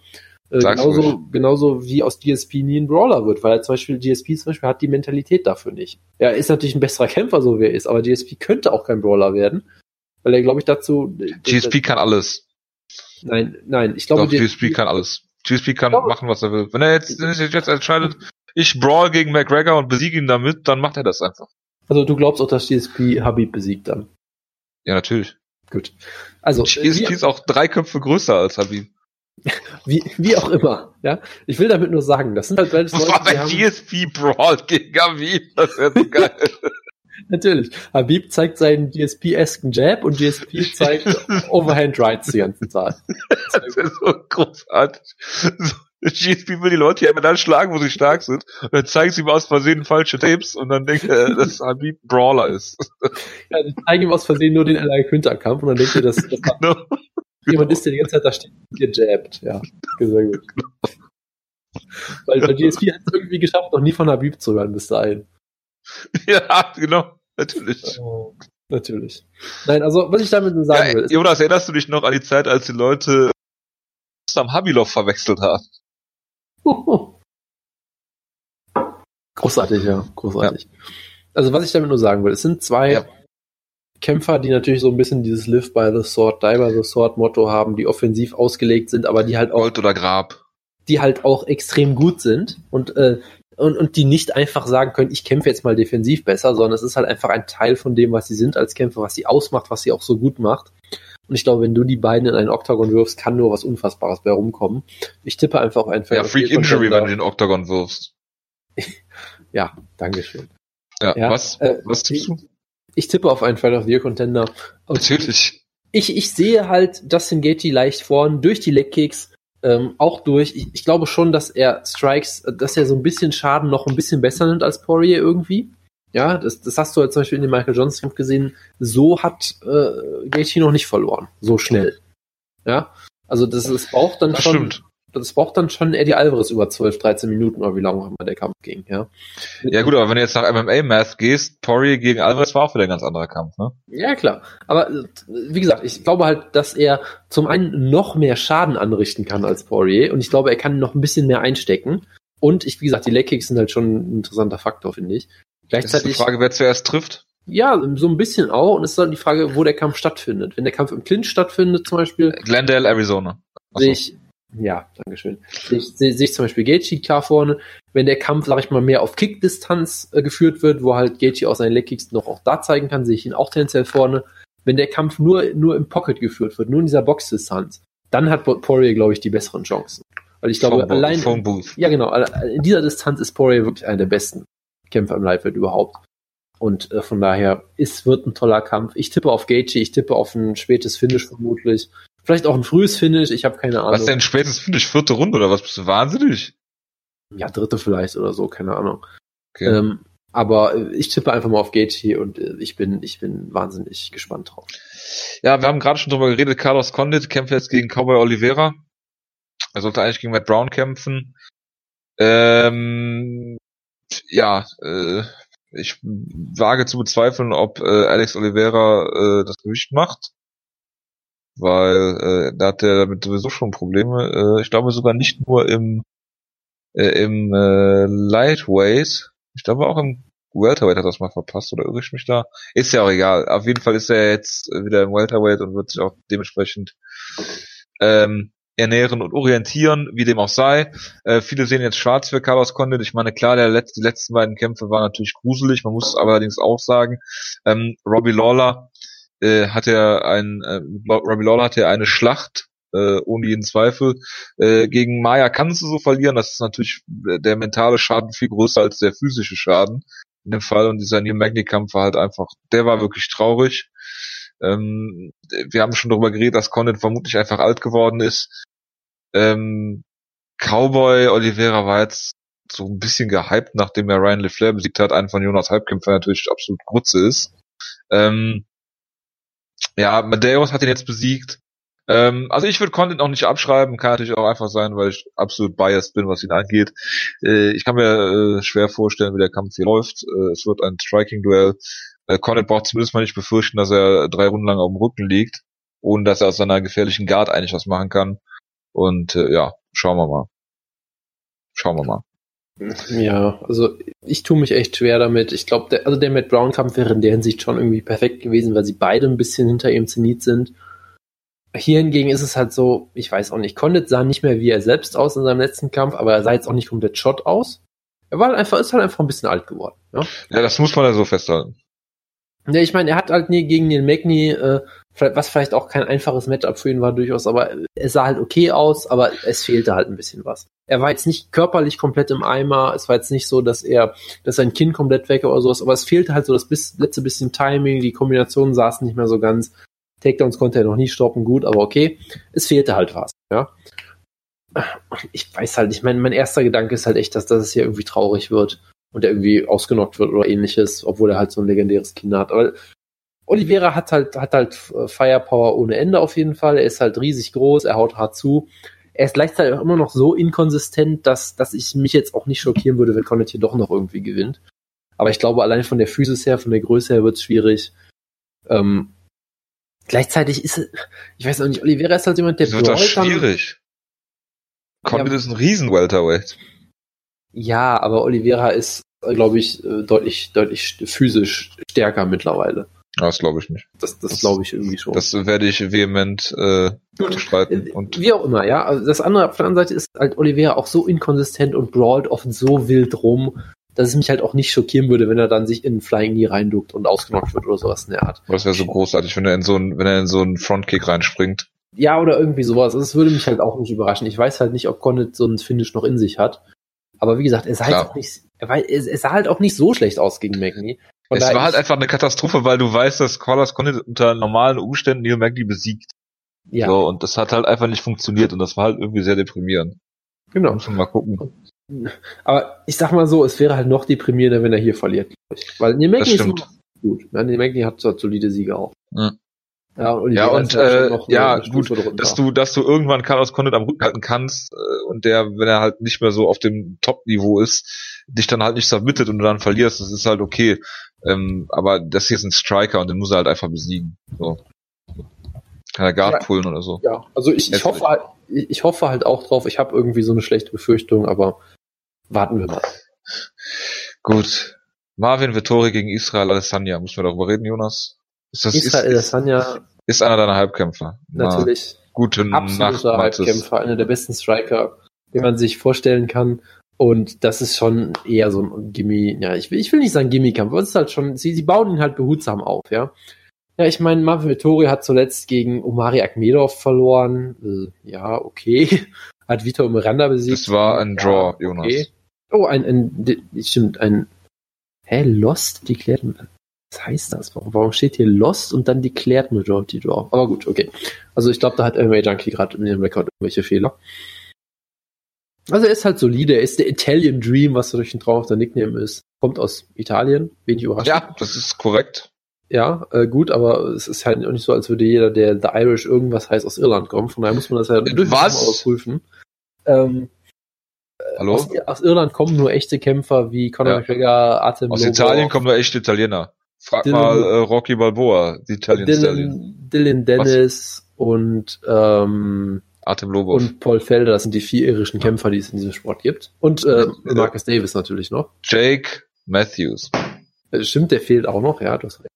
Äh, genauso, genauso wie aus GSP nie ein Brawler wird, weil er zum Beispiel GSP zum Beispiel hat die Mentalität dafür nicht. Er ist natürlich ein besserer Kämpfer, so wie er ist, aber GSP könnte auch kein Brawler werden, weil er, glaube ich, dazu. GSP kann alles. Nein, nein, ich glaube, Doch, GSP kann alles. GSP kann glaube, machen, was er will. Wenn er jetzt, wenn er jetzt entscheidet, ich brawl gegen McGregor und besiege ihn damit, dann macht er das einfach. Also du glaubst auch, dass GSP Habib besiegt dann? Ja, natürlich. Gut. Also GSP ist auch drei Köpfe größer als Habib. Wie, wie auch immer, ja. Ich will damit nur sagen, das sind halt beides Leute, war bei GSP Brawl gegen Habib, das wäre so geil. Natürlich. Habib zeigt seinen GSP-esken Jab und GSP zeigt Overhand Rights die ganze Zeit. Das ist so großartig. So, GSP will die Leute ja immer dann schlagen, wo sie stark sind. Und dann zeigen sie ihm aus Versehen falsche Tapes und dann denkt er, dass Habib Brawler ist. Ja, die zeigen ihm aus Versehen nur den Ally Quinter Kampf und dann denkt er, dass, dass genau. jemand ist, der die ganze Zeit da steht und gejabbt. Ja, sehr gut. Weil, weil GSP hat es irgendwie geschafft, noch nie von Habib zu hören bis dahin. Ja, genau. Natürlich. Oh, natürlich. Nein, also, was ich damit nur sagen ja, will. Ist, Jonas, erinnerst du dich noch an die Zeit, als die Leute Sam Habilov verwechselt haben? Großartig, ja, großartig. Ja. Also was ich damit nur sagen will, es sind zwei ja. Kämpfer, die natürlich so ein bisschen dieses Live by the Sword, Die by the Sword Motto haben, die offensiv ausgelegt sind, aber die halt auch Gold oder Grab, die halt auch extrem gut sind und äh, und, und die nicht einfach sagen können, ich kämpfe jetzt mal defensiv besser, sondern es ist halt einfach ein Teil von dem, was sie sind als Kämpfer, was sie ausmacht, was sie auch so gut macht. Und ich glaube, wenn du die beiden in einen Oktagon wirfst, kann nur was Unfassbares bei rumkommen. Ich tippe einfach auf einen Fall. Ja, Freak Injury, wenn du den Oktagon wirfst. ja, Dankeschön. Ja, ja was, äh, was tippst du? Ich tippe auf einen Fall of the Year Contender. Natürlich. Ich, ich sehe halt Justin Gaethje leicht vorn durch die Legkicks, ähm, auch durch. Ich, ich glaube schon, dass er Strikes, dass er so ein bisschen Schaden noch ein bisschen besser nimmt als Poirier irgendwie. Ja, das, das hast du halt zum Beispiel in dem Michael Johnson Kampf gesehen. So hat äh, Gaethje noch nicht verloren, so schnell. Ja, also das, das braucht dann das schon. Stimmt. Das braucht dann schon Eddie Alvarez über 12, 13 Minuten oder wie lange auch immer der Kampf ging, ja. Ja gut, aber wenn du jetzt nach MMA-Math gehst, Poirier gegen Alvarez war auch wieder ein ganz anderer Kampf, ne? Ja, klar. Aber wie gesagt, ich glaube halt, dass er zum einen noch mehr Schaden anrichten kann als Poirier und ich glaube, er kann noch ein bisschen mehr einstecken. Und ich, wie gesagt, die Leg-Kicks sind halt schon ein interessanter Faktor, finde ich. Gleichzeitig. Ist die Frage, wer zuerst trifft? Ja, so ein bisschen auch. Und es ist dann die Frage, wo der Kampf stattfindet. Wenn der Kampf im Clinch stattfindet, zum Beispiel. Glendale, Arizona. Sehe ich, ja, Dankeschön. Ich, sehe ich zum Beispiel Gaethje klar vorne. Wenn der Kampf, sag ich mal, mehr auf Kickdistanz äh, geführt wird, wo halt Gaethje aus seinen Legkicks noch auch da zeigen kann, sehe ich ihn auch tendenziell vorne. Wenn der Kampf nur, nur im Pocket geführt wird, nur in dieser Boxdistanz, dann hat Poirier, glaube ich, die besseren Chancen. Weil ich glaube, allein, ja genau, in dieser Distanz ist Poirier wirklich einer der besten. Kämpfer im Lightweight überhaupt. Und äh, von daher, es wird ein toller Kampf. Ich tippe auf Gaethje, ich tippe auf ein spätes Finish vermutlich. Vielleicht auch ein frühes Finish, ich habe keine Ahnung. Was denn spätes Finish? Vierte Runde oder was? Bist du wahnsinnig? Ja, dritte vielleicht oder so, keine Ahnung. Okay. Ähm, aber äh, ich tippe einfach mal auf Gaethje und äh, ich bin, ich bin wahnsinnig gespannt drauf. Ja, wir haben gerade schon drüber geredet. Carlos Condit kämpft jetzt gegen Cowboy Oliveira. Er sollte eigentlich gegen Matt Brown kämpfen. Ähm, ja, äh, ich wage zu bezweifeln, ob äh, Alex Oliveira äh, das Gewicht macht. Weil äh, da hat er damit sowieso schon Probleme. Äh, ich glaube sogar nicht nur im, äh, im äh, Lightweight, ich glaube auch im Welterweight hat das mal verpasst oder irre ich mich da? Ist ja auch egal. Auf jeden Fall ist er jetzt wieder im Welterweight und wird sich auch dementsprechend ähm, ernähren und orientieren, wie dem auch sei. Äh, viele sehen jetzt schwarz für Carlos Condit. Ich meine, klar, der letzte, die letzten beiden Kämpfe waren natürlich gruselig. Man muss allerdings auch sagen, ähm, Robbie Lawler äh, hat ja ein, äh, Robbie Lawler hat ja eine Schlacht äh, ohne jeden Zweifel. Äh, gegen Maya kannst du so verlieren. Das ist natürlich der mentale Schaden viel größer als der physische Schaden in dem Fall. Und dieser Neil Magny Kampf war halt einfach, der war wirklich traurig. Ähm, wir haben schon darüber geredet, dass Condit vermutlich einfach alt geworden ist. Ähm, Cowboy Oliveira war jetzt so ein bisschen gehypt, nachdem er Ryan LeFlair besiegt hat, einen von Jonas Halbkämpfer natürlich absolut Grutze ist. Ähm, ja, Medeiros hat ihn jetzt besiegt. Ähm, also ich würde Content auch nicht abschreiben, kann natürlich auch einfach sein, weil ich absolut biased bin, was ihn angeht. Äh, ich kann mir äh, schwer vorstellen, wie der Kampf hier läuft. Äh, es wird ein Striking-Duell. Äh, Content braucht zumindest mal nicht befürchten, dass er drei Runden lang auf dem Rücken liegt, ohne dass er aus seiner gefährlichen Guard eigentlich was machen kann. Und äh, ja, schauen wir mal. Schauen wir mal. Ja, also ich tue mich echt schwer damit. Ich glaube, der, also der Matt Brown-Kampf wäre in der Hinsicht schon irgendwie perfekt gewesen, weil sie beide ein bisschen hinter ihrem Zenit sind. Hier hingegen ist es halt so, ich weiß auch nicht, Condit sah nicht mehr wie er selbst aus in seinem letzten Kampf, aber er sah jetzt auch nicht komplett Shot aus. Er war halt einfach, ist halt einfach ein bisschen alt geworden. Ja, ja das muss man ja so festhalten. Ja, ich meine, er hat halt nie gegen den Magni, äh, was vielleicht auch kein einfaches Matchup für ihn war durchaus, aber es sah halt okay aus, aber es fehlte halt ein bisschen was. Er war jetzt nicht körperlich komplett im Eimer, es war jetzt nicht so, dass er, dass sein Kinn komplett weg oder sowas, aber es fehlte halt so das bis, letzte bisschen Timing, die Kombinationen saßen nicht mehr so ganz. Takedowns konnte er noch nie stoppen, gut, aber okay. Es fehlte halt was, ja. Ich weiß halt, ich meine, mein erster Gedanke ist halt echt, dass, dass es hier irgendwie traurig wird und er irgendwie ausgenockt wird oder ähnliches, obwohl er halt so ein legendäres Kind hat. Aber Oliveira hat halt, hat halt äh, Firepower ohne Ende auf jeden Fall. Er ist halt riesig groß, er haut hart zu. Er ist gleichzeitig auch immer noch so inkonsistent, dass, dass ich mich jetzt auch nicht schockieren würde, wenn Connacht hier doch noch irgendwie gewinnt. Aber ich glaube, allein von der Physis her, von der Größe her wird es schwierig. Ähm, gleichzeitig ist es, ich weiß auch nicht, Oliveira ist halt jemand, der das wird das schwierig. Condit ja, ist ein Riesen-Welterweight. Ja, aber Oliveira ist, glaube ich, äh, deutlich, deutlich physisch stärker mittlerweile. Das glaube ich nicht. Das, das, das glaube ich irgendwie schon. Das werde ich vehement äh, bestreiten. Äh, und Wie auch immer, ja. Also das andere auf der anderen Seite ist halt Oliveira auch so inkonsistent und brawlt oft so wild rum, dass es mich halt auch nicht schockieren würde, wenn er dann sich in Flying Knee reinduckt und ausgenockt wird oder sowas in der Art. Das wäre so großartig, wenn er in so einen, wenn er in so einen Frontkick reinspringt. Ja, oder irgendwie sowas. Also es würde mich halt auch nicht überraschen. Ich weiß halt nicht, ob Condit so ein Finish noch in sich hat. Aber wie gesagt, er sah, halt auch nicht, er, war, er sah halt auch nicht so schlecht aus gegen Magny. es war halt einfach eine Katastrophe, weil du weißt, dass Collas konnte unter normalen Umständen Neil Magny besiegt. Ja. So, und das hat halt einfach nicht funktioniert und das war halt irgendwie sehr deprimierend. Genau. Muss mal gucken. Aber ich sag mal so, es wäre halt noch deprimierender, wenn er hier verliert. Weil Neil Magny ist gut. Ja, Neil Magny hat zwar solide Siege auch. Mhm. Ja, und, ja, und äh, ja, gut, dass du, dass du irgendwann Carlos Condit am Rücken halten kannst äh, und der, wenn er halt nicht mehr so auf dem Top-Niveau ist, dich dann halt nicht submittet und du dann verlierst, das ist halt okay. Ähm, aber das hier ist ein Striker und den muss er halt einfach besiegen. So. Kann er Guard ja, pullen oder so. Ja, also ich, ich hoffe halt, ich hoffe halt auch drauf, ich habe irgendwie so eine schlechte Befürchtung, aber warten wir mal. Gut. Marvin Vittori gegen Israel Alessandria. Müssen wir darüber reden, Jonas? Ist das, Israel ist, Adesanya ist einer deiner Halbkämpfer. Natürlich. Guten Absoluter Nacht, Halbkämpfer, einer der besten Striker, den man sich vorstellen kann. Und das ist schon eher so ein Gimme, ja, ich will, ich will nicht sagen Gimme-Kampf, aber es ist halt schon, sie, sie bauen ihn halt behutsam auf, ja. Ja, ich meine, Marvin Vittori hat zuletzt gegen Omari Akmedov verloren. Äh, ja, okay. Hat Vitor Miranda besiegt. Das war ein Draw, ja, Jonas. Okay. Oh, ein, ein, stimmt, ein, hä, Lost Declared, was heißt das? Warum steht hier Lost und dann Declared Majority Draw? Aber gut, okay. Also ich glaube, da hat MMA Junkie gerade in dem Rekord irgendwelche Fehler. Also er ist halt solide, er ist der Italian Dream, was durch den Traum auf der Nickname ist. Kommt aus Italien, wenig überraschend. Ja, das ist korrekt. Ja, äh, gut, aber es ist halt auch nicht so, als würde jeder, der The Irish irgendwas heißt, aus Irland kommen. Von daher muss man das ja durchaus prüfen. Ähm, Hallo? Aus, aus, Irland kommen nur echte Kämpfer wie Conor ja. McGregor, Atem Aus Lobo. Italien kommen nur echte Italiener. Frag Dylan, mal äh, Rocky Balboa, die Italian Dylan, Dylan Dennis Was? und ähm, Artem Lobov. und Paul Felder, das sind die vier irischen Kämpfer, die es in diesem Sport gibt. Und äh, Marcus Davis natürlich noch. Jake Matthews. Äh, stimmt, der fehlt auch noch, ja, du hast recht.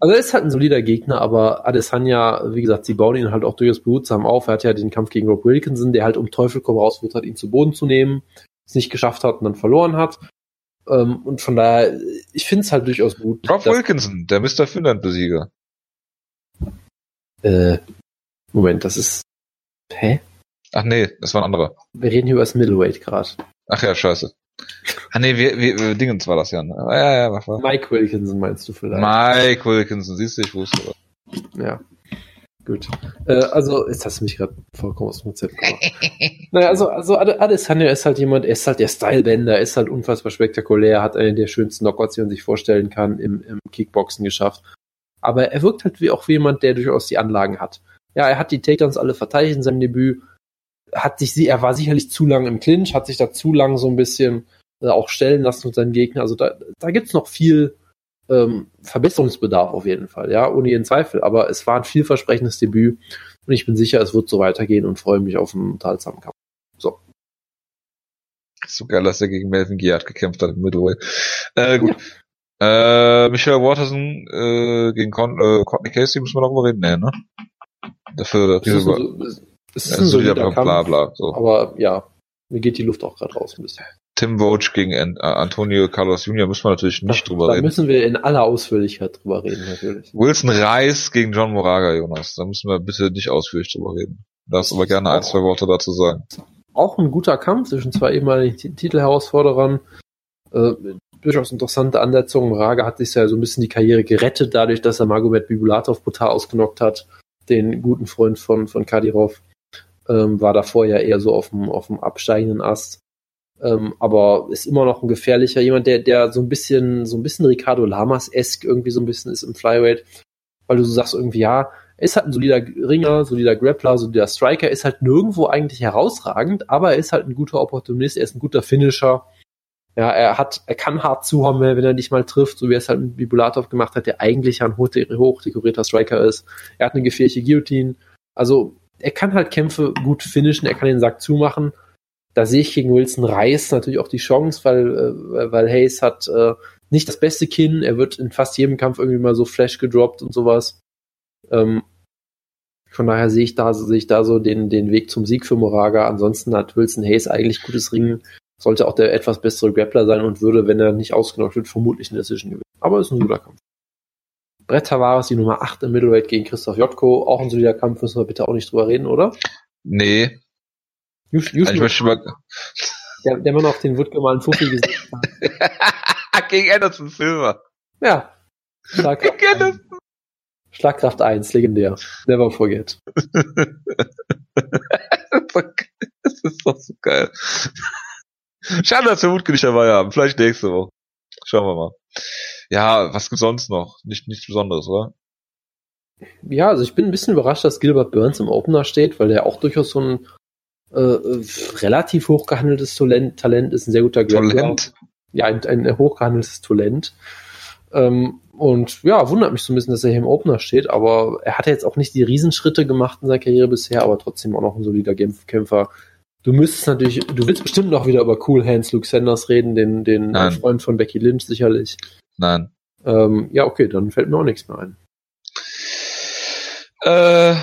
Also er ist halt ein solider Gegner, aber Adesanya, wie gesagt, sie bauen ihn halt auch durchaus behutsam auf. Er hat ja den Kampf gegen Rob Wilkinson, der halt um Teufel komm raus hat ihn zu Boden zu nehmen, es nicht geschafft hat und dann verloren hat. Ähm, und von daher, ich finde es halt durchaus gut. Rob Wilkinson, der Mr. Finnland-Besieger. Äh, Moment, das ist. Hä? Ach nee, das war ein anderer. Wir reden hier über das Middleweight gerade. Ach ja, scheiße. Ah nee, wir, wir, wir Dingens war das ja. Ne? Ja, ja, was war? Mike Wilkinson meinst du vielleicht? Mike Wilkinson, siehst du, ich wusste was. Ja. Gut. Äh, also, jetzt hast du mich gerade vollkommen aus dem Konzept gemacht. naja, also, also Adesanya ist halt jemand, er ist halt der Stylebender, er ist halt unfassbar spektakulär, hat einen der schönsten Knockouts, die man sich vorstellen kann, im, im Kickboxen geschafft. Aber er wirkt halt wie auch wie jemand, der durchaus die Anlagen hat. Ja, er hat die Takedowns alle verteidigt in seinem Debüt, hat sich, er war sicherlich zu lang im Clinch, hat sich da zu lang so ein bisschen äh, auch stellen lassen mit seinen Gegnern. Also da, da gibt's noch viel, ähm, Verbesserungsbedarf auf jeden Fall, ja, ohne jeden Zweifel. Aber es war ein vielversprechendes Debüt und ich bin sicher, es wird so weitergehen und freue mich auf einen unterhaltsamen Kampf. so geil, dass er gegen Melvin Giard gekämpft hat im Middleweight. Äh, gut. Ja. Äh, Michael Waterson äh, gegen Con äh, Courtney Casey müssen wir darüber reden, nee, ne? Dafür das ist, so, es ist ja, ein solider Kampf, bla, bla, so. aber ja, mir geht die Luft auch gerade raus ein bisschen. Tim Vogt gegen äh, Antonio Carlos Jr. müssen wir natürlich nicht da, drüber da reden. Da müssen wir in aller Ausführlichkeit drüber reden, natürlich. Wilson Reis gegen John Moraga, Jonas. Da müssen wir bitte nicht ausführlich drüber reden. Darfst aber gerne ein, zwei Worte dazu sagen. Auch ein guter Kampf zwischen zwei ehemaligen Titelherausforderern. Äh, durchaus interessante Ansetzung. Moraga hat sich ja so ein bisschen die Karriere gerettet, dadurch, dass er Magomed Bibulatov brutal ausgenockt hat, den guten Freund von, von Kadirov. Ähm, war davor ja eher so auf dem, auf dem absteigenden Ast. Ähm, aber ist immer noch ein gefährlicher, jemand, der, der so ein bisschen, so ein bisschen Ricardo Lamas-esk irgendwie so ein bisschen ist im Flyweight, weil du so sagst irgendwie, ja, er ist halt ein solider Ringer, solider Grappler, solider Striker, ist halt nirgendwo eigentlich herausragend, aber er ist halt ein guter Opportunist, er ist ein guter Finisher. Ja, er hat, er kann hart zuhauen, wenn er dich mal trifft, so wie er es halt mit Bibulatov gemacht hat, der eigentlich ein hochdekorierter Striker ist. Er hat eine gefährliche Guillotine. Also, er kann halt Kämpfe gut finishen, er kann den Sack zumachen da sehe ich gegen Wilson Reis natürlich auch die Chance, weil, äh, weil Hayes hat äh, nicht das beste Kinn, er wird in fast jedem Kampf irgendwie mal so Flash gedroppt und sowas. Ähm, von daher sehe ich da, sehe ich da so den, den Weg zum Sieg für Moraga. Ansonsten hat Wilson Hayes eigentlich gutes Ringen, sollte auch der etwas bessere Grappler sein und würde, wenn er nicht ausgenockt wird, vermutlich eine Decision gewinnen. Aber ist ein guter Kampf. Brett Tavares, die Nummer 8 im Middleweight gegen Christoph Jotko, auch ein solider Kampf, müssen wir bitte auch nicht drüber reden, oder? Nee, Just, just ich möchte mal der, der Mann auf den Wutke mal einen Fuffi gesetzt hat. Gegen Anderson Silver. Ja. Schlagkraft, Gegen 1. Schlagkraft 1, legendär. Never forget. das ist doch so geil. Schade, dass wir Wutke nicht dabei haben. Vielleicht nächste Woche. Schauen wir mal. Ja, was gibt's sonst noch? Nicht, nichts Besonderes, oder? Ja, also ich bin ein bisschen überrascht, dass Gilbert Burns im Opener steht, weil der auch durchaus so ein äh, relativ hochgehandeltes Talent, Talent ist ein sehr guter Grappler. Talent? Ja, ein, ein hochgehandeltes Talent. Ähm, und ja, wundert mich so ein bisschen, dass er hier im Opener steht, aber er hat jetzt auch nicht die Riesenschritte gemacht in seiner Karriere bisher, aber trotzdem auch noch ein solider Kämpfer. Du müsstest natürlich, du willst bestimmt noch wieder über Cool Hands Luke Sanders reden, den, den Freund von Becky Lynch sicherlich. Nein. Ähm, ja, okay, dann fällt mir auch nichts mehr ein. Äh,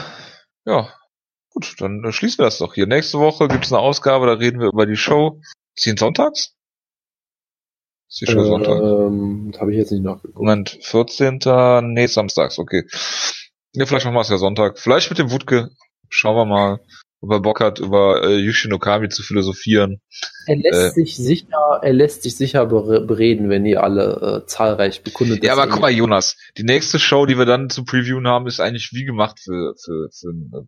ja, Gut, dann äh, schließen wir das doch hier. Nächste Woche gibt es eine Ausgabe, da reden wir über die Show. Ist die sonntags? Ist die Show äh, Sonntag? Ähm, habe ich jetzt nicht nachgeguckt. Moment, 14. Nee, samstags, okay. Ja, vielleicht machen wir es ja Sonntag. Vielleicht mit dem Wutke. Schauen wir mal, ob er Bock hat, über äh, Yushin Okami zu philosophieren. Er lässt äh, sich sicher, er lässt sich sicher bereden, wenn ihr alle äh, zahlreich bekundet. Ja, aber guck mal, Jonas, die nächste Show, die wir dann zu previewen haben, ist eigentlich wie gemacht für, für, für äh,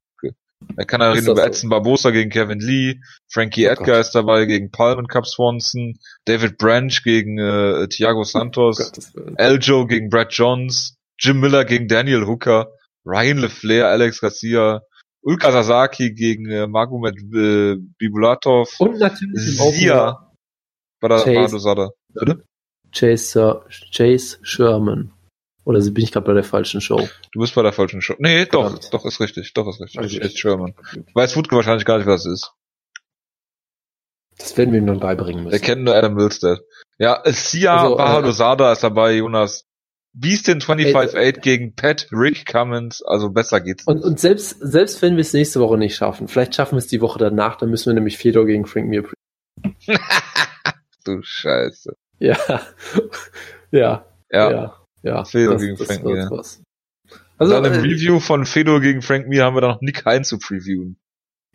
er kann da reden über Edson Barbosa gegen Kevin Lee, Frankie oh Edgar Gott. ist dabei gegen Palmen Cup Swanson, David Branch gegen äh, Thiago Santos, oh Eljo gegen Brad Johns, Jim Miller gegen Daniel Hooker, Ryan LeFlair, Alex Garcia, Ulka Sasaki gegen äh, Magomed äh, Bibulatov und natürlich Sia Badosada. Chase, Chase Sherman. Oder bin ich gerade bei der falschen Show? Du bist bei der falschen Show. Nee, doch, Verdammt. doch, ist richtig, doch, ist richtig. Also ist Sherman. Weiß Wutke wahrscheinlich gar nicht, was es ist. Das werden wir ihm dann beibringen müssen. Wir kennen nur Adam Wilstead. Ja, Sia also, Bahadosada äh, ist dabei, Jonas. Beast in 25-8 äh, gegen Pat Rick Cummins, also besser geht's. Und, und selbst, selbst wenn wir es nächste Woche nicht schaffen, vielleicht schaffen wir es die Woche danach, dann müssen wir nämlich Fedor gegen Frank Mir Du Scheiße. Ja. ja. Ja. ja. Ja, Fedor das, gegen das Frank Mir. Was. Also, dann im äh, Review von Fedor gegen Frank Mir haben wir noch Nick Hein zu previewen.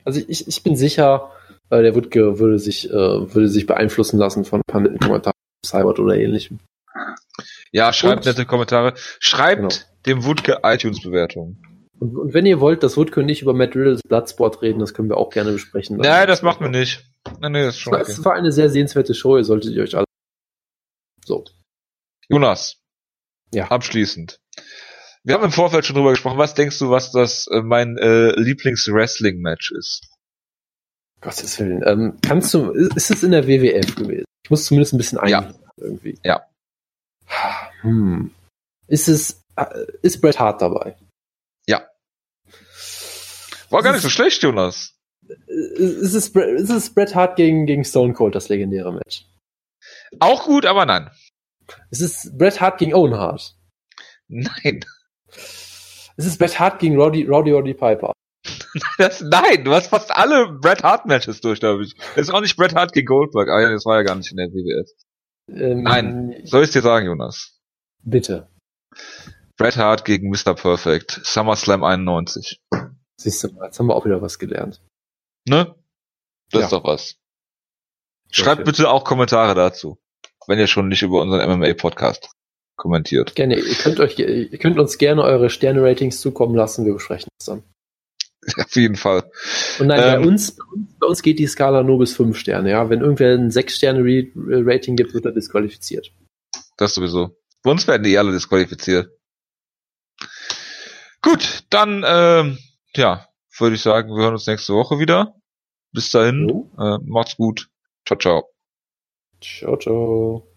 Also ich, ich bin sicher, äh, der Wutke würde sich, äh, würde sich beeinflussen lassen von ein paar netten Kommentaren Cybert oder ähnlichem. Ja, schreibt und, nette Kommentare. Schreibt genau. dem Wutke iTunes-Bewertungen. Und, und, wenn ihr wollt, dass Wutke nicht über Matt Riddles Bloodsport reden, das können wir auch gerne besprechen. Nein, das macht wir nicht. Nein, nee, das ist schon okay. Es war eine sehr sehenswerte Show, ihr solltet ihr euch alle. So. Jonas. Ja. Abschließend. Wir haben im Vorfeld schon drüber gesprochen. Was denkst du, was das äh, mein äh, Lieblings-Wrestling-Match ist? Gottes Willen. Ähm, kannst du, ist es in der WWF gewesen? Ich muss zumindest ein bisschen ein ja. irgendwie. Ja. Hm. Ist es, äh, ist Bret Hart dabei? Ja. War gar nicht so schlecht, Jonas. Es ist, es ist Bret Hart gegen, gegen Stone Cold, das legendäre Match. Auch gut, aber nein. Es ist Bret Hart gegen Owen Hart. Nein. Es ist Bret Hart gegen Roddy, Roddy Roddy Piper. Das, nein, du hast fast alle Bret Hart Matches durch, glaube ich. Das ist auch nicht Bret Hart gegen Goldberg. Ah, ja, das war ja gar nicht in der WWF. Ähm, nein, soll ich dir sagen, Jonas? Bitte. Bret Hart gegen Mr. Perfect. SummerSlam 91. Siehst du mal, jetzt haben wir auch wieder was gelernt. Ne? Das ja. ist doch was. Schreibt bitte auch Kommentare dazu, wenn ihr schon nicht über unseren MMA-Podcast kommentiert. Gerne, ihr könnt euch, ihr könnt uns gerne eure Sterne-Ratings zukommen lassen, wir besprechen das dann. Auf jeden Fall. Und nein, ähm, bei, uns, bei uns geht die Skala nur bis fünf Sterne, ja. Wenn irgendwer ein sechs Sterne Rating gibt, wird er disqualifiziert. Das sowieso. Bei uns werden die alle disqualifiziert. Gut, dann, ähm, ja, würde ich sagen, wir hören uns nächste Woche wieder. Bis dahin, äh, macht's gut. Ciao, ciao. Ciao, ciao.